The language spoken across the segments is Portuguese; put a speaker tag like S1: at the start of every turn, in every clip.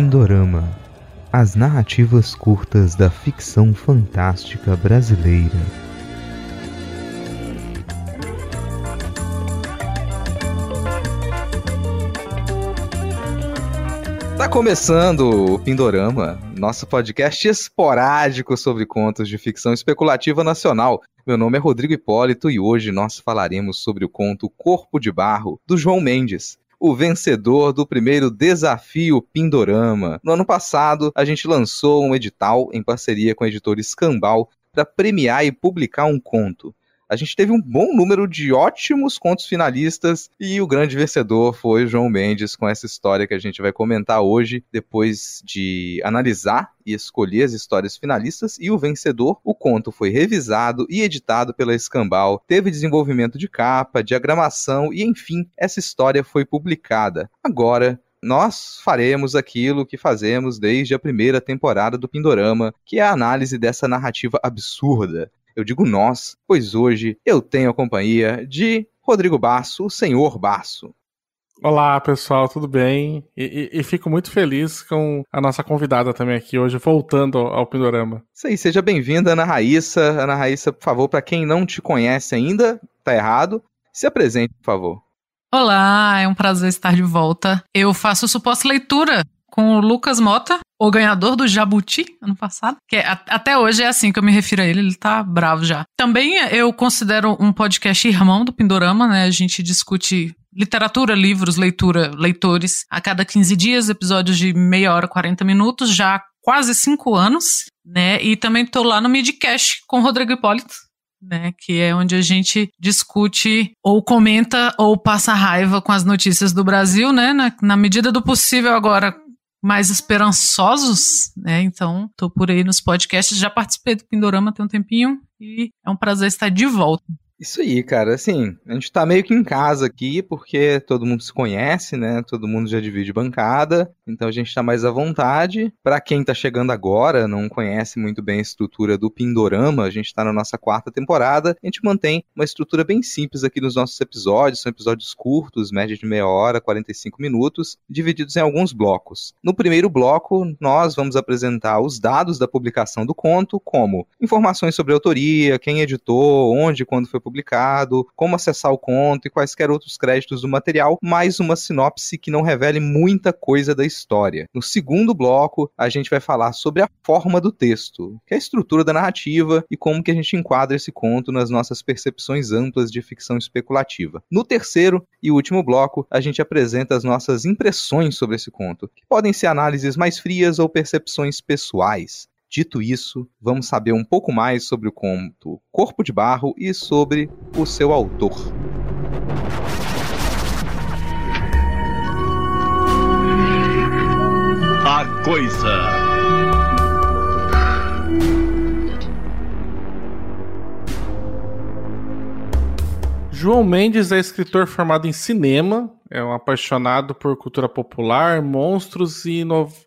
S1: Pindorama As narrativas curtas da ficção fantástica brasileira.
S2: Tá começando o Pindorama, nosso podcast esporádico sobre contos de ficção especulativa nacional. Meu nome é Rodrigo Hipólito e hoje nós falaremos sobre o conto Corpo de Barro, do João Mendes, o vencedor do primeiro desafio Pindorama. No ano passado, a gente lançou um edital em parceria com a editora Escambau para premiar e publicar um conto a gente teve um bom número de ótimos contos finalistas e o grande vencedor foi João Mendes com essa história que a gente vai comentar hoje, depois de analisar e escolher as histórias finalistas e o vencedor. O conto foi revisado e editado pela Escambau, teve desenvolvimento de capa, diagramação e, enfim, essa história foi publicada. Agora, nós faremos aquilo que fazemos desde a primeira temporada do Pindorama, que é a análise dessa narrativa absurda, eu digo nós, pois hoje eu tenho a companhia de Rodrigo Basso, o senhor Basso.
S3: Olá, pessoal, tudo bem? E, e, e, fico muito feliz com a nossa convidada também aqui hoje, voltando ao, ao Pindorama.
S2: Isso aí, seja bem-vinda, Ana Raíssa. Ana Raíssa, por favor, para quem não te conhece ainda, tá errado, se apresente, por favor.
S4: Olá, é um prazer estar de volta. Eu faço suposta leitura com o Lucas Mota, o ganhador do Jabuti ano passado. Que é, até hoje é assim que eu me refiro a ele, ele tá bravo já. Também eu considero um podcast irmão do Pindorama, né? A gente discute literatura, livros, leitura, leitores a cada 15 dias, episódios de meia hora, 40 minutos, já há quase cinco anos, né? E também tô lá no Midcast com o Rodrigo Hipólito. Né, que é onde a gente discute ou comenta ou passa raiva com as notícias do Brasil, né? Na, na medida do possível agora mais esperançosos, né? Então, tô por aí nos podcasts, já participei do Pindorama tem um tempinho e é um prazer estar de volta.
S2: Isso aí, cara. Assim, a gente tá meio que em casa aqui, porque todo mundo se conhece, né? Todo mundo já divide bancada, então a gente tá mais à vontade. Para quem tá chegando agora, não conhece muito bem a estrutura do Pindorama, a gente tá na nossa quarta temporada. A gente mantém uma estrutura bem simples aqui nos nossos episódios, são episódios curtos, média de meia hora, 45 minutos, divididos em alguns blocos. No primeiro bloco, nós vamos apresentar os dados da publicação do conto, como informações sobre autoria, quem editou, onde quando foi publicado publicado, como acessar o conto e quaisquer outros créditos do material, mais uma sinopse que não revele muita coisa da história. No segundo bloco, a gente vai falar sobre a forma do texto, que é a estrutura da narrativa e como que a gente enquadra esse conto nas nossas percepções amplas de ficção especulativa. No terceiro e último bloco, a gente apresenta as nossas impressões sobre esse conto, que podem ser análises mais frias ou percepções pessoais. Dito isso, vamos saber um pouco mais sobre o conto Corpo de Barro e sobre o seu autor.
S5: A Coisa
S3: João Mendes é escritor formado em cinema, é um apaixonado por cultura popular, monstros e,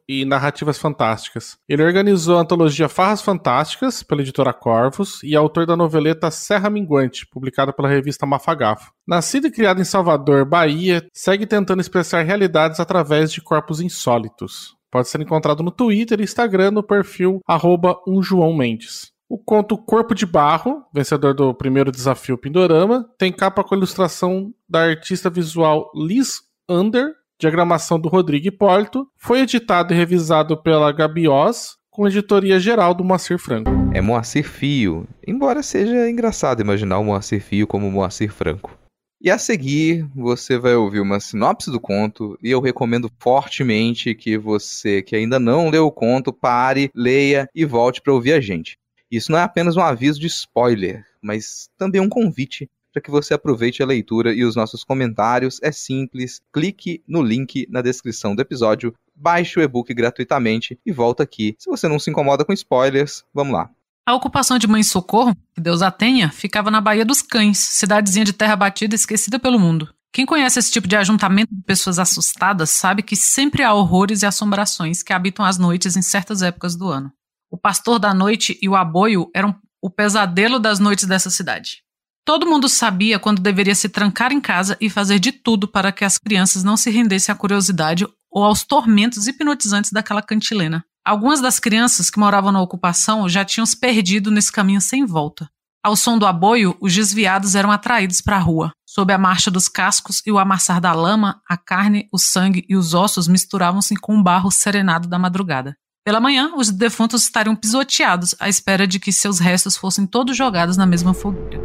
S3: e, narrativas fantásticas. Ele organizou a antologia Farras Fantásticas, pela editora Corvos, e é autor da noveleta Serra Minguante, publicada pela revista Mafagafo. Nascido e criado em Salvador, Bahia, segue tentando expressar realidades através de corpos insólitos. Pode ser encontrado no Twitter e Instagram no perfil arroba um João Mendes. O conto Corpo de Barro, vencedor do primeiro desafio Pindorama, tem capa com ilustração da artista visual Liz Under, diagramação do Rodrigo Hipólito, foi editado e revisado pela Gabi Oz, com editoria geral do Moacir Franco.
S2: É Moacir Fio, embora seja engraçado imaginar o Moacir Fio como Moacir Franco. E a seguir, você vai ouvir uma sinopse do conto e eu recomendo fortemente que você que ainda não leu o conto pare, leia e volte para ouvir a gente. Isso não é apenas um aviso de spoiler, mas também um convite para que você aproveite a leitura e os nossos comentários. É simples, clique no link na descrição do episódio, baixe o e-book gratuitamente e volta aqui. Se você não se incomoda com spoilers, vamos lá.
S4: A ocupação de Mãe Socorro, que Deus a tenha, ficava na Baía dos Cães, cidadezinha de terra batida esquecida pelo mundo. Quem conhece esse tipo de ajuntamento de pessoas assustadas sabe que sempre há horrores e assombrações que habitam as noites em certas épocas do ano. O pastor da noite e o aboio eram o pesadelo das noites dessa cidade. Todo mundo sabia quando deveria se trancar em casa e fazer de tudo para que as crianças não se rendessem à curiosidade ou aos tormentos hipnotizantes daquela cantilena. Algumas das crianças que moravam na ocupação já tinham se perdido nesse caminho sem volta. Ao som do aboio, os desviados eram atraídos para a rua. Sob a marcha dos cascos e o amassar da lama, a carne, o sangue e os ossos misturavam-se com o barro serenado da madrugada. Pela manhã, os defuntos estariam pisoteados à espera de que seus restos fossem todos jogados na mesma fogueira.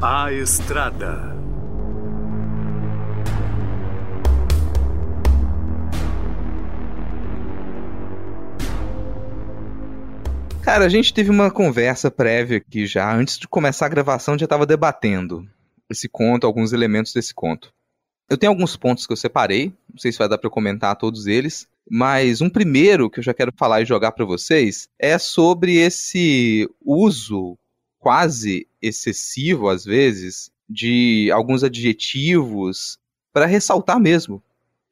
S6: A Estrada.
S2: Cara, a gente teve uma conversa prévia aqui já. Antes de começar a gravação, já estava debatendo esse conto, alguns elementos desse conto. Eu tenho alguns pontos que eu separei, não sei se vai dar para comentar todos eles, mas um primeiro que eu já quero falar e jogar para vocês é sobre esse uso quase excessivo às vezes de alguns adjetivos para ressaltar mesmo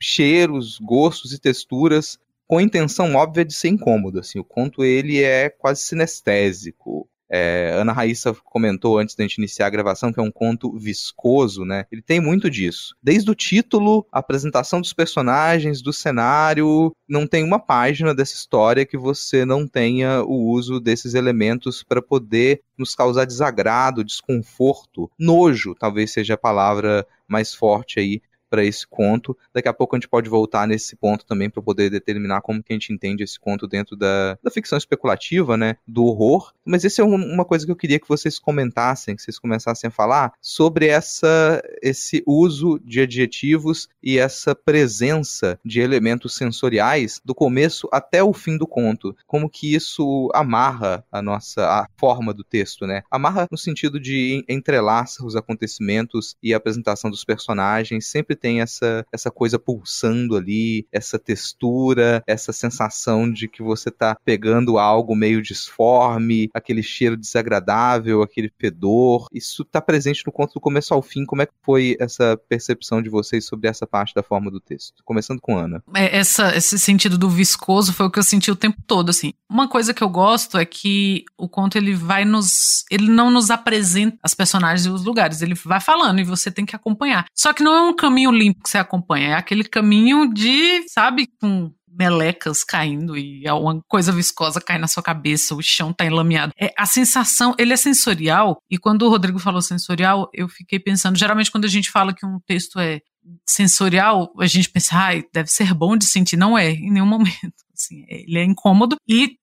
S2: cheiros, gostos e texturas com a intenção óbvia de ser incômodo. Assim, o conto ele é quase sinestésico. É, Ana Raíssa comentou antes da gente iniciar a gravação que é um conto viscoso, né? Ele tem muito disso. Desde o título, a apresentação dos personagens, do cenário, não tem uma página dessa história que você não tenha o uso desses elementos para poder nos causar desagrado, desconforto, nojo, talvez seja a palavra mais forte aí para esse conto. Daqui a pouco a gente pode voltar nesse ponto também para poder determinar como que a gente entende esse conto dentro da, da ficção especulativa, né, do horror. Mas esse é um, uma coisa que eu queria que vocês comentassem, que vocês começassem a falar sobre essa esse uso de adjetivos e essa presença de elementos sensoriais do começo até o fim do conto. Como que isso amarra a nossa a forma do texto, né? Amarra no sentido de entrelaça os acontecimentos e a apresentação dos personagens, sempre tem essa, essa coisa pulsando ali, essa textura, essa sensação de que você tá pegando algo meio disforme, aquele cheiro desagradável, aquele fedor. Isso tá presente no conto do começo ao fim. Como é que foi essa percepção de vocês sobre essa parte da forma do texto? Começando com Ana.
S4: É, essa, esse sentido do viscoso foi o que eu senti o tempo todo, assim. Uma coisa que eu gosto é que o conto ele vai nos. Ele não nos apresenta as personagens e os lugares. Ele vai falando e você tem que acompanhar. Só que não é um caminho caminho limpo que você acompanha, é aquele caminho de, sabe, com melecas caindo e uma coisa viscosa cai na sua cabeça, o chão tá enlameado. É, a sensação, ele é sensorial, e quando o Rodrigo falou sensorial, eu fiquei pensando, geralmente quando a gente fala que um texto é sensorial, a gente pensa, ai, deve ser bom de sentir. Não é, em nenhum momento. Assim, ele é incômodo e,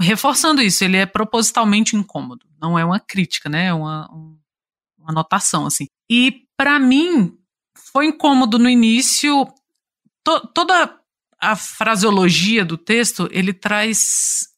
S4: reforçando isso, ele é propositalmente incômodo. Não é uma crítica, né? É uma, uma anotação, assim. E, para mim, foi incômodo no início. To, toda a fraseologia do texto, ele traz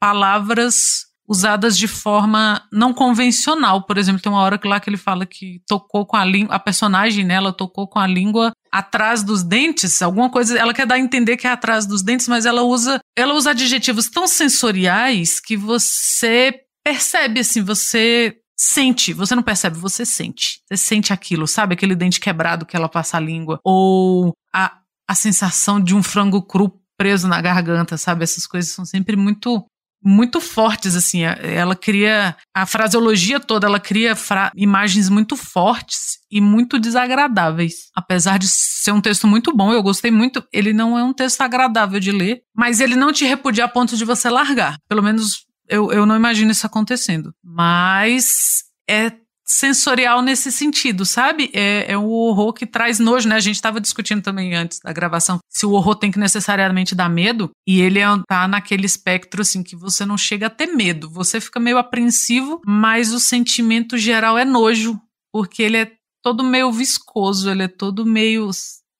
S4: palavras usadas de forma não convencional. Por exemplo, tem uma hora que lá que ele fala que tocou com a língua, a personagem nela tocou com a língua atrás dos dentes, alguma coisa, ela quer dar a entender que é atrás dos dentes, mas ela usa, ela usa adjetivos tão sensoriais que você percebe assim, você sente, você não percebe, você sente. Você sente aquilo, sabe? Aquele dente quebrado que ela passa a língua. Ou a, a sensação de um frango cru preso na garganta, sabe? Essas coisas são sempre muito muito fortes assim, ela cria a fraseologia toda, ela cria imagens muito fortes e muito desagradáveis. Apesar de ser um texto muito bom, eu gostei muito, ele não é um texto agradável de ler, mas ele não te repudia a ponto de você largar. Pelo menos eu, eu não imagino isso acontecendo. Mas é sensorial nesse sentido, sabe? É, é um horror que traz nojo, né? A gente estava discutindo também antes da gravação se o horror tem que necessariamente dar medo, e ele é, tá naquele espectro assim que você não chega a ter medo, você fica meio apreensivo, mas o sentimento geral é nojo, porque ele é todo meio viscoso, ele é todo meio,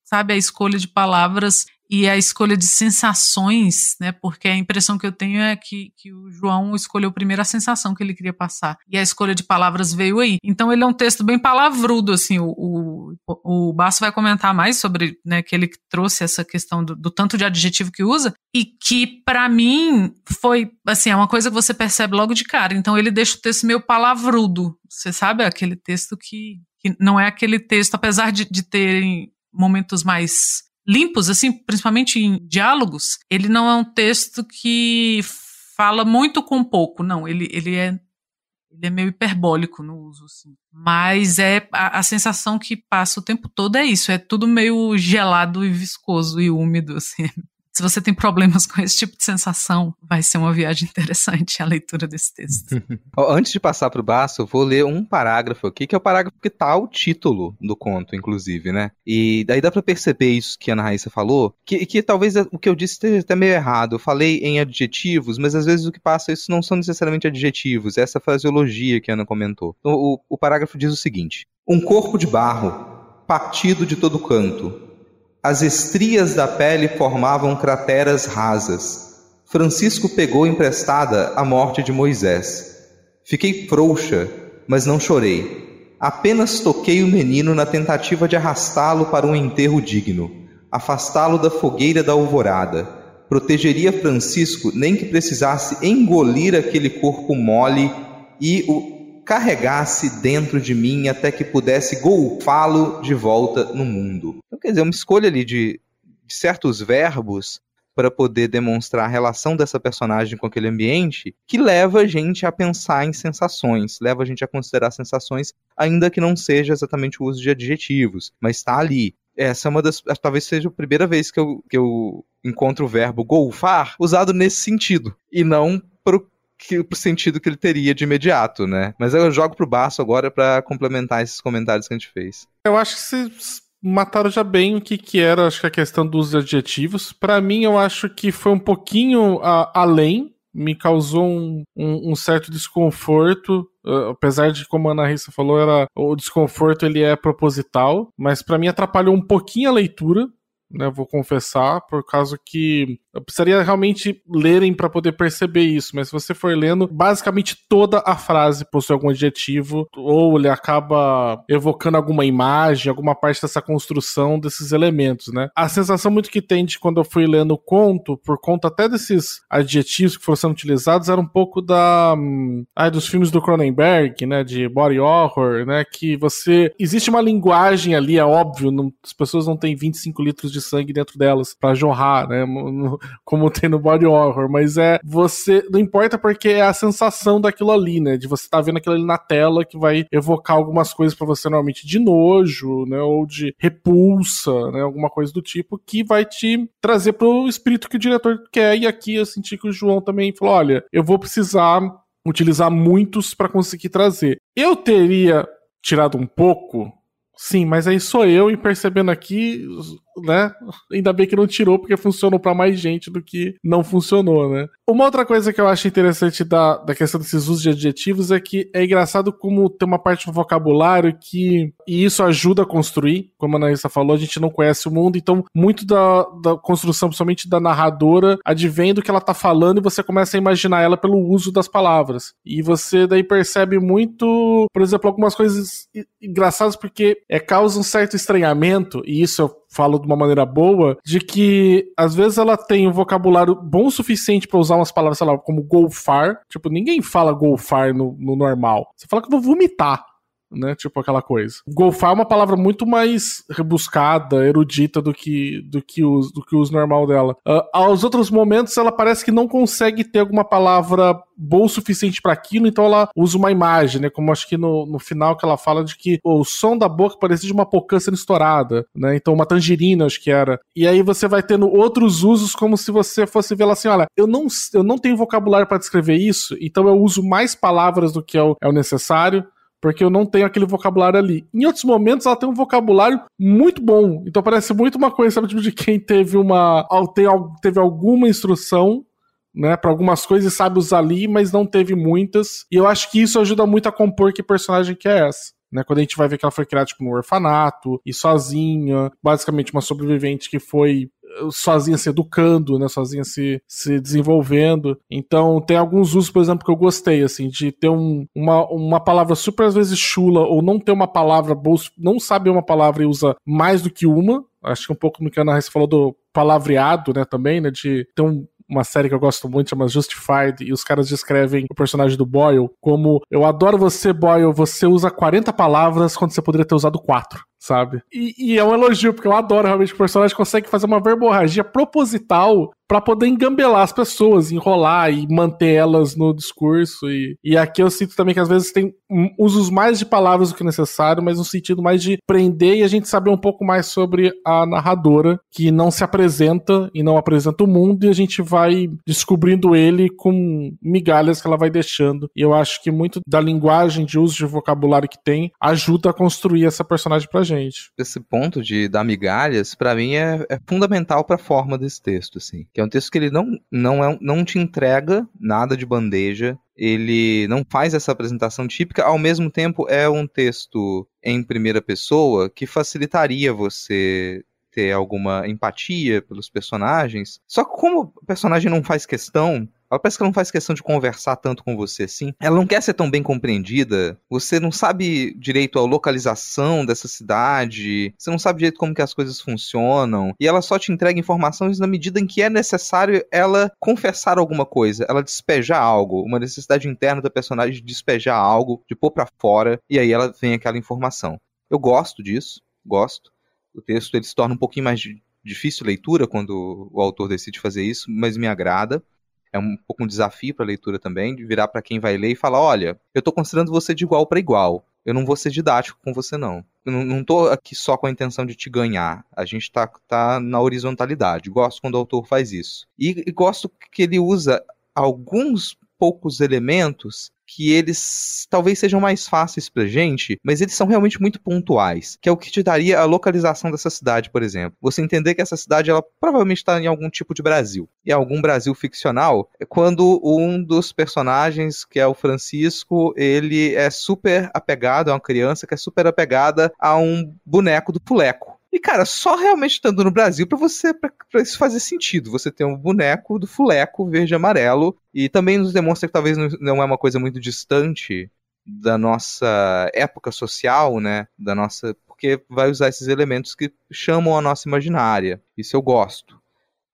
S4: sabe, a escolha de palavras e a escolha de sensações, né? Porque a impressão que eu tenho é que, que o João escolheu primeiro a sensação que ele queria passar. E a escolha de palavras veio aí. Então ele é um texto bem palavrudo, assim. O, o, o Basso vai comentar mais sobre, né, que ele trouxe essa questão do, do tanto de adjetivo que usa. E que, para mim, foi, assim, é uma coisa que você percebe logo de cara. Então ele deixa o texto meio palavrudo. Você sabe, aquele texto que, que não é aquele texto, apesar de, de terem momentos mais limpos, assim, principalmente em diálogos, ele não é um texto que fala muito com pouco, não. Ele, ele é Ele é meio hiperbólico no uso, assim. Mas é a, a, sensação que passa o tempo todo é isso. É tudo meio gelado e viscoso e úmido, assim. Se você tem problemas com esse tipo de sensação, vai ser uma viagem interessante a leitura desse texto.
S2: Antes de passar para o Baço, eu vou ler um parágrafo aqui, que é o parágrafo que tá o título do conto, inclusive, né? E daí dá para perceber isso que a Ana Raíssa falou, que, que talvez o que eu disse esteja até meio errado. Eu falei em adjetivos, mas às vezes o que passa isso não são necessariamente adjetivos, é essa fraseologia que a Ana comentou. Então, o, o parágrafo diz o seguinte: Um corpo de barro, partido de todo canto, as estrias da pele formavam crateras rasas. Francisco pegou emprestada a morte de Moisés. Fiquei frouxa, mas não chorei. Apenas toquei o menino na tentativa de arrastá-lo para um enterro digno, afastá-lo da fogueira da alvorada. Protegeria Francisco nem que precisasse engolir aquele corpo mole e o carregasse dentro de mim até que pudesse golfá-lo de volta no mundo quer dizer, uma escolha ali de, de certos verbos para poder demonstrar a relação dessa personagem com aquele ambiente, que leva a gente a pensar em sensações, leva a gente a considerar sensações, ainda que não seja exatamente o uso de adjetivos, mas está ali. Essa é uma das. Talvez seja a primeira vez que eu, que eu encontro o verbo golfar usado nesse sentido, e não pro que, pro sentido que ele teria de imediato, né? Mas eu jogo pro Baço agora para complementar esses comentários que a gente fez.
S3: Eu acho que se mataram já bem o que, que era, acho que a questão dos adjetivos. Para mim, eu acho que foi um pouquinho uh, além, me causou um, um, um certo desconforto. Uh, apesar de, como a Ana Rissa falou, era, o desconforto ele é proposital, mas para mim atrapalhou um pouquinho a leitura. Né, vou confessar, por causa que eu precisaria realmente lerem para poder perceber isso, mas se você for lendo, basicamente toda a frase possui algum adjetivo, ou ele acaba evocando alguma imagem, alguma parte dessa construção desses elementos, né? A sensação muito que tem de quando eu fui lendo o conto, por conta até desses adjetivos que foram sendo utilizados, era um pouco da. Ah, dos filmes do Cronenberg, né? De body horror, né? Que você. Existe uma linguagem ali, é óbvio, não... as pessoas não têm 25 litros de sangue dentro delas para jorrar, né? como tem no body horror, mas é você. Não importa porque é a sensação daquilo ali, né? De você estar tá vendo aquilo ali na tela que vai evocar algumas coisas para você normalmente de nojo, né? Ou de repulsa, né? Alguma coisa do tipo que vai te trazer pro espírito que o diretor quer. E aqui eu senti que o João também falou: olha, eu vou precisar utilizar muitos para conseguir trazer. Eu teria tirado um pouco Sim, mas aí sou eu e percebendo aqui né? Ainda bem que não tirou, porque funcionou para mais gente do que não funcionou, né? Uma outra coisa que eu acho interessante da, da questão desses usos de adjetivos é que é engraçado como tem uma parte do vocabulário que. E isso ajuda a construir, como a Anaísa falou, a gente não conhece o mundo, então muito da, da construção, principalmente da narradora, advém do que ela tá falando e você começa a imaginar ela pelo uso das palavras. E você daí percebe muito, por exemplo, algumas coisas engraçadas porque é, causa um certo estranhamento, e isso eu falo de uma maneira boa, de que às vezes ela tem um vocabulário bom o suficiente para usar umas palavras, sei lá, como golfar. Tipo, ninguém fala golfar no, no normal. Você fala que eu vou vomitar né? Tipo aquela coisa. Golfar é uma palavra muito mais rebuscada, erudita do que do que os do que os normal dela. Uh, aos outros momentos ela parece que não consegue ter alguma palavra boa o suficiente para aquilo, então ela usa uma imagem, né? Como acho que no, no final que ela fala de que o som da boca parecia de uma pocã sendo estourada, né? Então uma tangerina acho que era. E aí você vai tendo outros usos como se você fosse ver ela assim, olha, eu não eu não tenho vocabulário para descrever isso, então eu uso mais palavras do que é o, é o necessário porque eu não tenho aquele vocabulário ali. Em outros momentos, ela tem um vocabulário muito bom. Então parece muito uma coisa, sabe, tipo, de quem teve uma. teve alguma instrução. Né, para algumas coisas sabe usar ali, mas não teve muitas. E eu acho que isso ajuda muito a compor que personagem que é essa. Né, quando a gente vai ver que ela foi criada tipo, no orfanato e sozinha, basicamente uma sobrevivente que foi sozinha se educando, né, sozinha se, se desenvolvendo. Então, tem alguns usos, por exemplo, que eu gostei, assim, de ter um, uma, uma palavra super às vezes chula, ou não ter uma palavra, não sabe uma palavra e usa mais do que uma. Acho que um pouco no que a Ana falou do palavreado, né, também, né, de ter um, uma série que eu gosto muito, chama Justified, e os caras descrevem o personagem do Boyle como: Eu adoro você, Boyle, você usa 40 palavras quando você poderia ter usado 4 sabe? E, e, é um elogio, porque eu adoro realmente que o personagem consegue fazer uma verborragia proposital para poder engambelar as pessoas, enrolar e manter elas no discurso. E, e aqui eu sinto também que às vezes tem usos mais de palavras do que necessário, mas no sentido mais de prender e a gente saber um pouco mais sobre a narradora, que não se apresenta e não apresenta o mundo, e a gente vai descobrindo ele com migalhas que ela vai deixando. E eu acho que muito da linguagem, de uso de vocabulário que tem, ajuda a construir essa personagem pra gente.
S2: Esse ponto de dar migalhas, para mim, é, é fundamental pra forma desse texto, assim. É um texto que ele não, não, é, não te entrega nada de bandeja, ele não faz essa apresentação típica, ao mesmo tempo é um texto em primeira pessoa que facilitaria você ter alguma empatia pelos personagens. Só que como o personagem não faz questão ela parece que ela não faz questão de conversar tanto com você assim. Ela não quer ser tão bem compreendida. Você não sabe direito a localização dessa cidade. Você não sabe direito como que as coisas funcionam. E ela só te entrega informações na medida em que é necessário ela confessar alguma coisa, ela despejar algo, uma necessidade interna da personagem de despejar algo, de pôr para fora, e aí ela vem aquela informação. Eu gosto disso, gosto. O texto ele se torna um pouquinho mais difícil leitura quando o autor decide fazer isso, mas me agrada é um pouco um desafio para a leitura também, de virar para quem vai ler e falar: olha, eu estou considerando você de igual para igual. Eu não vou ser didático com você, não. Eu não, estou aqui só com a intenção de te ganhar. A gente está tá na horizontalidade. Gosto quando o autor faz isso. E, e gosto que ele usa alguns poucos elementos que eles talvez sejam mais fáceis pra gente, mas eles são realmente muito pontuais, que é o que te daria a localização dessa cidade, por exemplo. Você entender que essa cidade ela provavelmente está em algum tipo de Brasil, e algum Brasil ficcional, é quando um dos personagens, que é o Francisco, ele é super apegado, é uma criança que é super apegada a um boneco do Fuleco. E, cara, só realmente estando no Brasil para você, para isso fazer sentido. Você tem um boneco do fuleco verde e amarelo. E também nos demonstra que talvez não é uma coisa muito distante da nossa época social, né? Da nossa. Porque vai usar esses elementos que chamam a nossa imaginária. Isso eu gosto.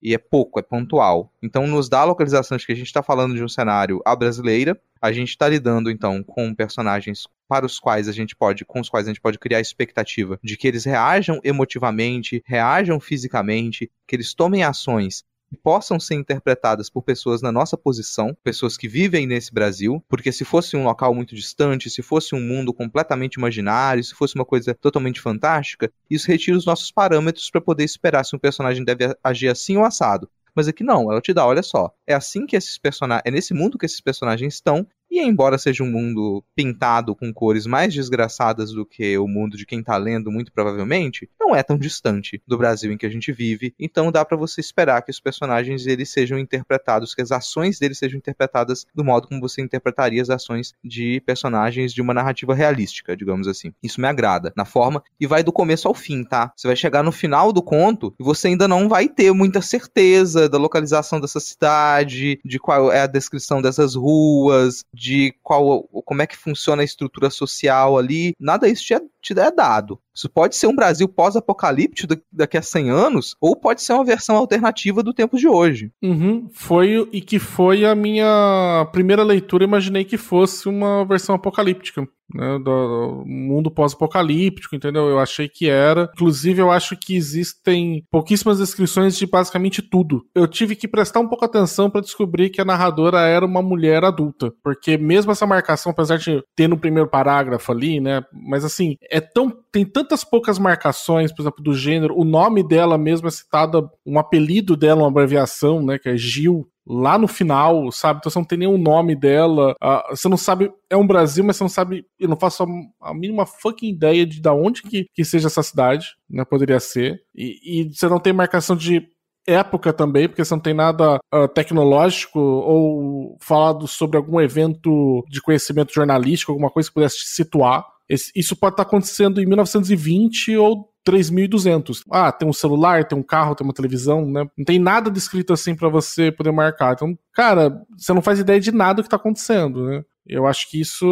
S2: E é pouco, é pontual. Então nos dá de que a gente está falando de um cenário à brasileira. A gente está lidando, então, com personagens para os quais a gente pode, com os quais a gente pode criar expectativa de que eles reajam emotivamente, reajam fisicamente, que eles tomem ações possam ser interpretadas por pessoas na nossa posição, pessoas que vivem nesse Brasil, porque se fosse um local muito distante, se fosse um mundo completamente imaginário, se fosse uma coisa totalmente fantástica, isso retira os nossos parâmetros para poder esperar se um personagem deve agir assim ou assado. Mas aqui não, ela te dá, olha só, é assim que esses personagens, é nesse mundo que esses personagens estão, e embora seja um mundo pintado com cores mais desgraçadas do que o mundo de quem tá lendo, muito provavelmente, não é tão distante do Brasil em que a gente vive. Então dá para você esperar que os personagens eles sejam interpretados, que as ações deles sejam interpretadas do modo como você interpretaria as ações de personagens de uma narrativa realística, digamos assim. Isso me agrada na forma e vai do começo ao fim, tá? Você vai chegar no final do conto e você ainda não vai ter muita certeza da localização dessa cidade, de qual é a descrição dessas ruas, de qual, como é que funciona a estrutura social ali, nada disso te é, te é dado. Isso pode ser um Brasil pós-apocalíptico daqui a 100 anos, ou pode ser uma versão alternativa do tempo de hoje.
S3: Uhum, foi e que foi a minha primeira leitura, imaginei que fosse uma versão apocalíptica né, do, mundo pós-apocalíptico, entendeu? Eu achei que era. Inclusive, eu acho que existem pouquíssimas descrições de basicamente tudo. Eu tive que prestar um pouco atenção para descobrir que a narradora era uma mulher adulta, porque mesmo essa marcação, apesar de ter no primeiro parágrafo ali, né, mas assim, é tão tem tantas poucas marcações, por exemplo, do gênero, o nome dela mesmo é citado, um apelido dela, uma abreviação, né, que é Gil, lá no final, sabe? Então você não tem nenhum nome dela. Uh, você não sabe. É um Brasil, mas você não sabe. Eu não faço a, a mínima fucking ideia de da onde que, que seja essa cidade, né? Poderia ser. E, e você não tem marcação de época também, porque você não tem nada uh, tecnológico ou falado sobre algum evento de conhecimento jornalístico, alguma coisa que pudesse te situar. Isso pode estar acontecendo em 1920 ou 3.200. Ah, tem um celular, tem um carro, tem uma televisão, né? Não tem nada descrito assim para você poder marcar. Então, cara, você não faz ideia de nada que tá acontecendo, né? Eu acho que isso,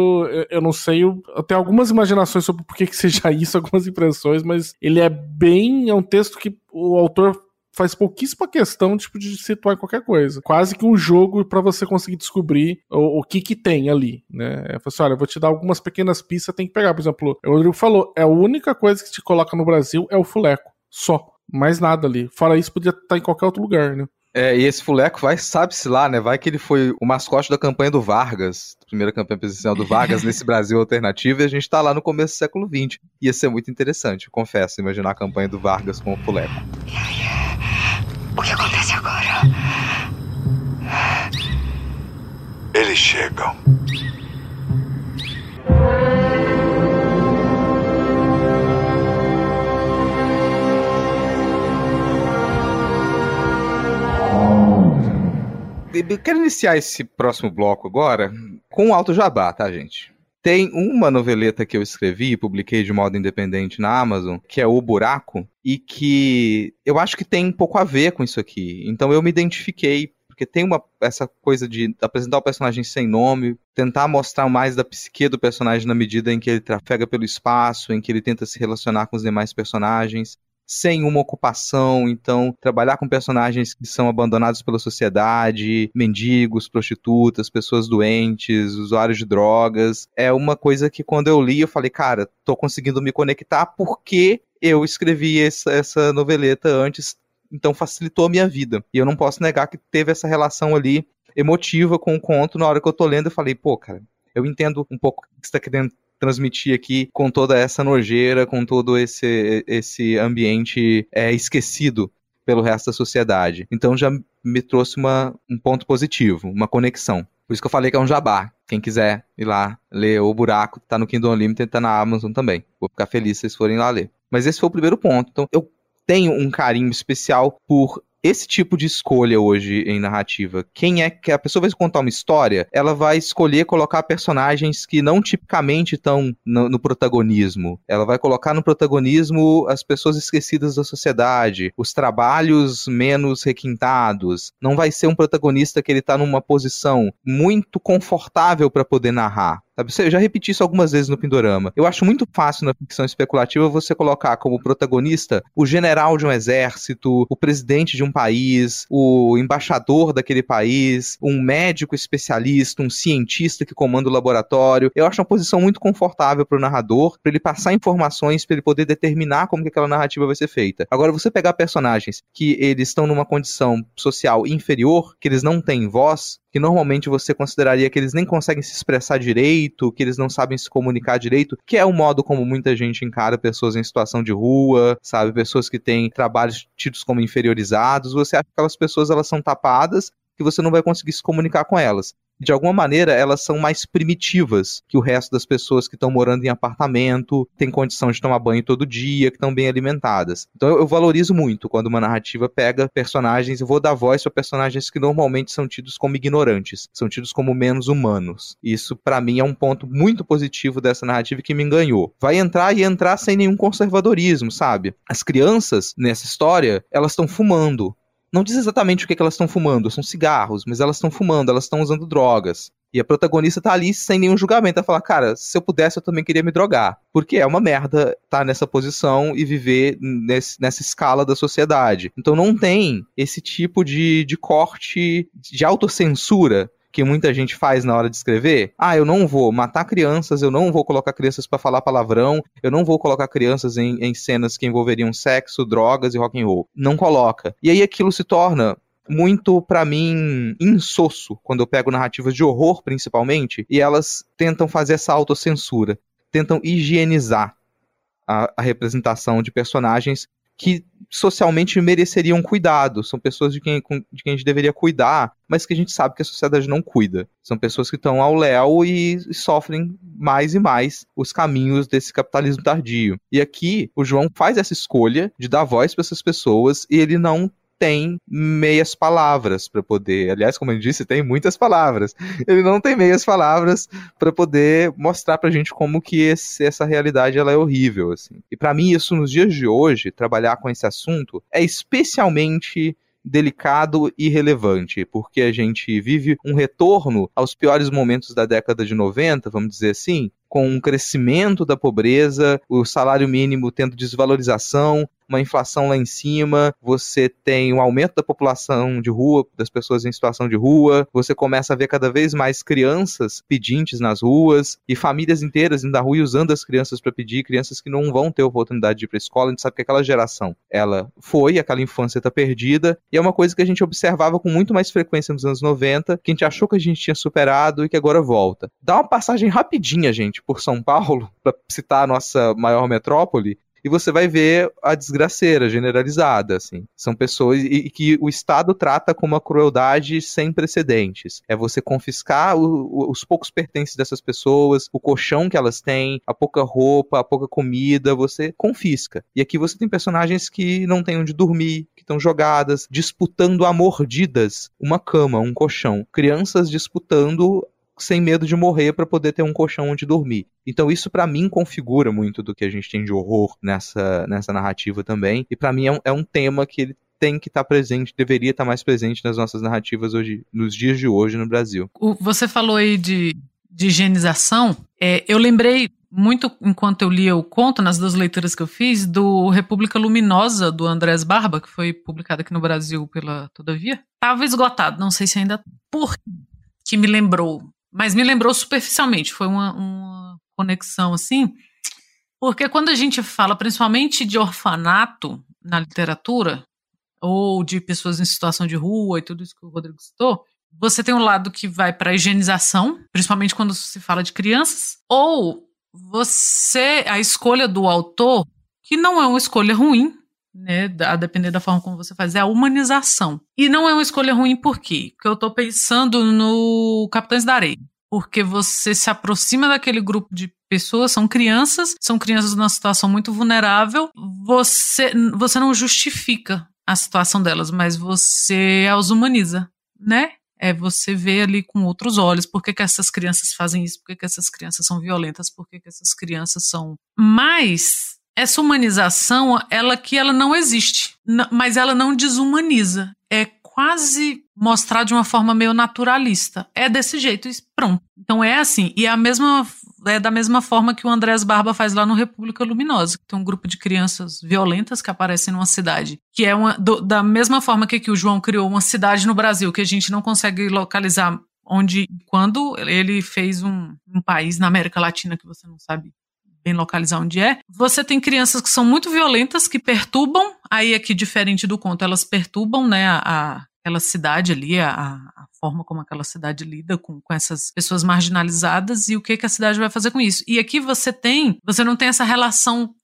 S3: eu não sei, eu tenho algumas imaginações sobre por que, que seja isso, algumas impressões, mas ele é bem, é um texto que o autor faz pouquíssima questão tipo, de situar qualquer coisa. Quase que um jogo para você conseguir descobrir o, o, que que tem ali, né? É, assim, olha, eu vou te dar algumas pequenas pistas, tem que pegar. Por exemplo, o Rodrigo falou, é a única coisa que te coloca no Brasil é o fuleco, só. Mais nada ali. Fora isso, podia estar em qualquer outro lugar, né?
S2: É, e esse Fuleco vai, sabe-se lá, né? Vai que ele foi o mascote da campanha do Vargas, primeira campanha presidencial do Vargas nesse Brasil alternativo, e a gente tá lá no começo do século XX. Ia ser muito interessante, confesso, imaginar a campanha do Vargas com o Fuleco.
S7: O que acontece agora?
S6: Eles chegam.
S2: Eu quero iniciar esse próximo bloco agora com um alto jabá, tá, gente? Tem uma noveleta que eu escrevi e publiquei de modo independente na Amazon, que é O Buraco, e que eu acho que tem um pouco a ver com isso aqui. Então eu me identifiquei, porque tem uma, essa coisa de apresentar o personagem sem nome, tentar mostrar mais da psique do personagem na medida em que ele trafega pelo espaço, em que ele tenta se relacionar com os demais personagens sem uma ocupação, então trabalhar com personagens que são abandonados pela sociedade, mendigos, prostitutas, pessoas doentes, usuários de drogas, é uma coisa que quando eu li eu falei, cara, tô conseguindo me conectar porque eu escrevi essa, essa noveleta antes, então facilitou a minha vida. E eu não posso negar que teve essa relação ali emotiva com o conto na hora que eu tô lendo, eu falei, pô, cara, eu entendo um pouco o que você está querendo transmitir aqui com toda essa nojeira, com todo esse, esse ambiente é, esquecido pelo resto da sociedade. Então já me trouxe uma, um ponto positivo, uma conexão. Por isso que eu falei que é um jabá. Quem quiser ir lá ler O Buraco, tá no Kindle Unlimited, tá na Amazon também. Vou ficar feliz se vocês forem lá ler. Mas esse foi o primeiro ponto. Então eu tenho um carinho especial por esse tipo de escolha hoje em narrativa. Quem é que a pessoa vai contar uma história, ela vai escolher colocar personagens que não tipicamente estão no, no, protagonismo. Ela vai colocar no protagonismo as pessoas esquecidas da sociedade, os trabalhos menos requintados. Não vai ser um protagonista que ele está numa posição muito confortável para poder narrar. Sabe? Eu já repeti isso algumas vezes no Pindorama. Eu acho muito fácil na ficção especulativa você colocar como protagonista o general de um exército, o presidente de um país, o embaixador daquele país, um médico especialista, um cientista que comanda o laboratório. Eu acho uma posição muito confortável para o narrador, para ele passar informações, para ele poder determinar como que aquela narrativa vai ser feita. Agora, você pegar personagens que eles estão numa condição social inferior, que eles não têm voz, que normalmente você consideraria que eles nem conseguem se expressar direito, que eles não sabem se comunicar direito, que é o modo como muita gente encara pessoas em situação de rua, sabe, pessoas que têm trabalhos tidos como inferiorizados, você acha que aquelas pessoas elas são tapadas que você não vai conseguir se comunicar com elas de alguma maneira, elas são mais primitivas que o resto das pessoas que estão morando em apartamento, têm condição de tomar banho todo dia, que estão bem alimentadas. Então eu, eu, valorizo muito quando uma narrativa pega personagens, eu vou dar voz para personagens que normalmente são tidos como ignorantes, são tidos como menos humanos. Isso para mim é um ponto muito positivo dessa narrativa que me enganhou. Vai entrar e entrar sem nenhum conservadorismo, sabe? As crianças nessa história, elas estão fumando não diz exatamente o que, que elas estão fumando, são cigarros, mas elas estão fumando, elas estão usando drogas. E a protagonista tá ali sem nenhum julgamento, a falar, cara, se eu pudesse eu também queria me drogar. Porque é uma merda estar tá nessa posição e viver nesse, nessa escala da sociedade. Então não tem esse tipo de, de corte de autocensura que muita gente faz na hora de escrever. Ah, eu não vou matar crianças, eu não vou colocar crianças para falar palavrão, eu não vou colocar crianças em, em cenas que envolveriam sexo, drogas e rock and roll. Não coloca. E aí aquilo se torna muito, para mim, insosso quando eu pego narrativas de horror, principalmente, e elas tentam fazer essa autocensura, tentam higienizar a, a representação de personagens que socialmente mereceriam cuidado. São pessoas de quem, de quem a gente deveria cuidar, mas que a gente sabe que a sociedade não cuida. São pessoas que estão ao léu e, e sofrem mais e mais os caminhos desse capitalismo tardio. E aqui o João faz essa escolha de dar voz para essas pessoas e ele não tem meias palavras para poder. Aliás, como ele disse, tem muitas palavras. Ele não tem meias palavras para poder mostrar pra gente como que esse, essa realidade ela é horrível, assim. E para mim isso nos dias de hoje, trabalhar com esse assunto é especialmente delicado e relevante, porque a gente vive um retorno aos piores momentos da década de 90, vamos dizer assim, com um crescimento da pobreza, o salário mínimo tendo desvalorização, uma inflação lá em cima, você tem um aumento da população de rua, das pessoas em situação de rua, você começa a ver cada vez mais crianças pedintes nas ruas e famílias inteiras indo da rua e usando as crianças para pedir, crianças que não vão ter oportunidade de ir para escola. A gente sabe que aquela geração, ela foi, aquela infância está perdida, e é uma coisa que a gente observava com muito mais frequência nos anos 90, que a gente achou que a gente tinha superado e que agora volta. Dá uma passagem rapidinha, gente, por São Paulo, para citar a nossa maior metrópole, e você vai ver a desgraceira generalizada, assim. São pessoas e, e que o Estado trata com uma crueldade sem precedentes. É você confiscar o, o, os poucos pertences dessas pessoas, o colchão que elas têm, a pouca roupa, a pouca comida, você confisca. E aqui você tem personagens que não têm onde dormir, que estão jogadas, disputando a mordidas uma cama, um colchão. Crianças disputando sem medo de morrer para poder ter um colchão onde dormir. Então isso para mim configura muito do que a gente tem de horror nessa, nessa narrativa também. E para mim é um, é um tema que ele tem que estar tá presente, deveria estar tá mais presente nas nossas narrativas hoje, nos dias de hoje no Brasil.
S4: Você falou aí de, de higienização. É, eu lembrei muito enquanto eu lia o conto, nas duas leituras que eu fiz, do República Luminosa, do Andrés Barba, que foi publicado aqui no Brasil pela Todavia. Estava esgotado, não sei se ainda. Por que me lembrou mas me lembrou superficialmente, foi uma, uma conexão assim, porque quando a gente fala principalmente de orfanato na literatura, ou de pessoas em situação de rua e tudo isso que o Rodrigo citou, você tem um lado que vai para a higienização, principalmente quando se fala de crianças, ou você, a escolha do autor, que não é uma escolha ruim, né, a depender da forma como você faz, é a humanização. E não é uma escolha ruim por quê? Porque eu estou pensando no Capitães da Areia. Porque você se aproxima daquele grupo de pessoas, são crianças, são crianças numa situação muito vulnerável, você, você não justifica a situação delas, mas você as humaniza, né? É você ver ali com outros olhos por que, que essas crianças fazem isso, por que, que essas crianças são violentas, por que, que essas crianças são. Mas essa humanização, ela que ela não existe, mas ela não desumaniza. É quase mostrar de uma forma meio naturalista. É desse jeito, pronto. Então é assim. E é a mesma é da mesma forma que o Andrés Barba faz lá no República Luminosa, que tem um grupo de crianças violentas que aparecem numa cidade, que é uma do, da mesma forma que, que o João criou uma cidade no Brasil que a gente não consegue localizar onde quando ele fez um, um país na América Latina que você não sabe bem localizar onde é. Você tem crianças que são muito violentas, que perturbam, aí aqui diferente do conto, elas perturbam, né, a, a aquela cidade ali, a, a, forma como aquela cidade lida com, com essas pessoas marginalizadas e o que, que a cidade vai fazer com isso. E aqui você tem, você não tem essa relação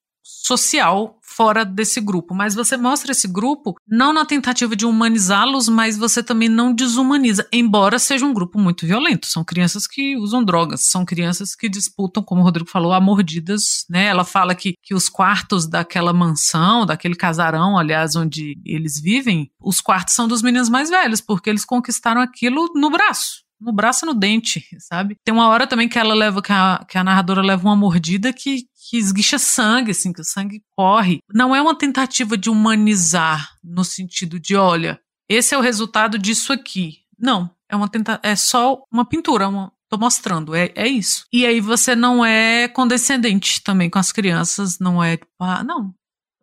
S4: social fora desse grupo, mas você mostra esse grupo não na tentativa de humanizá-los, mas você também não desumaniza, embora seja um grupo muito violento. São crianças que usam drogas, são crianças que disputam, como o Rodrigo falou, a mordidas, né? Ela fala que, que os quartos daquela mansão, daquele casarão, aliás, onde eles vivem, os quartos são dos meninos mais velhos, porque eles conquistaram aquilo no braço no braço e no dente, sabe? Tem uma hora também que ela leva, que a, que a narradora leva uma mordida que, que esguicha sangue, assim, que o sangue corre. Não é uma tentativa de humanizar no sentido de, olha, esse é o resultado disso aqui. Não, é uma tenta é só uma pintura, uma, tô mostrando, é, é isso. E aí você não é condescendente também com as crianças, não é, tipo, ah, não,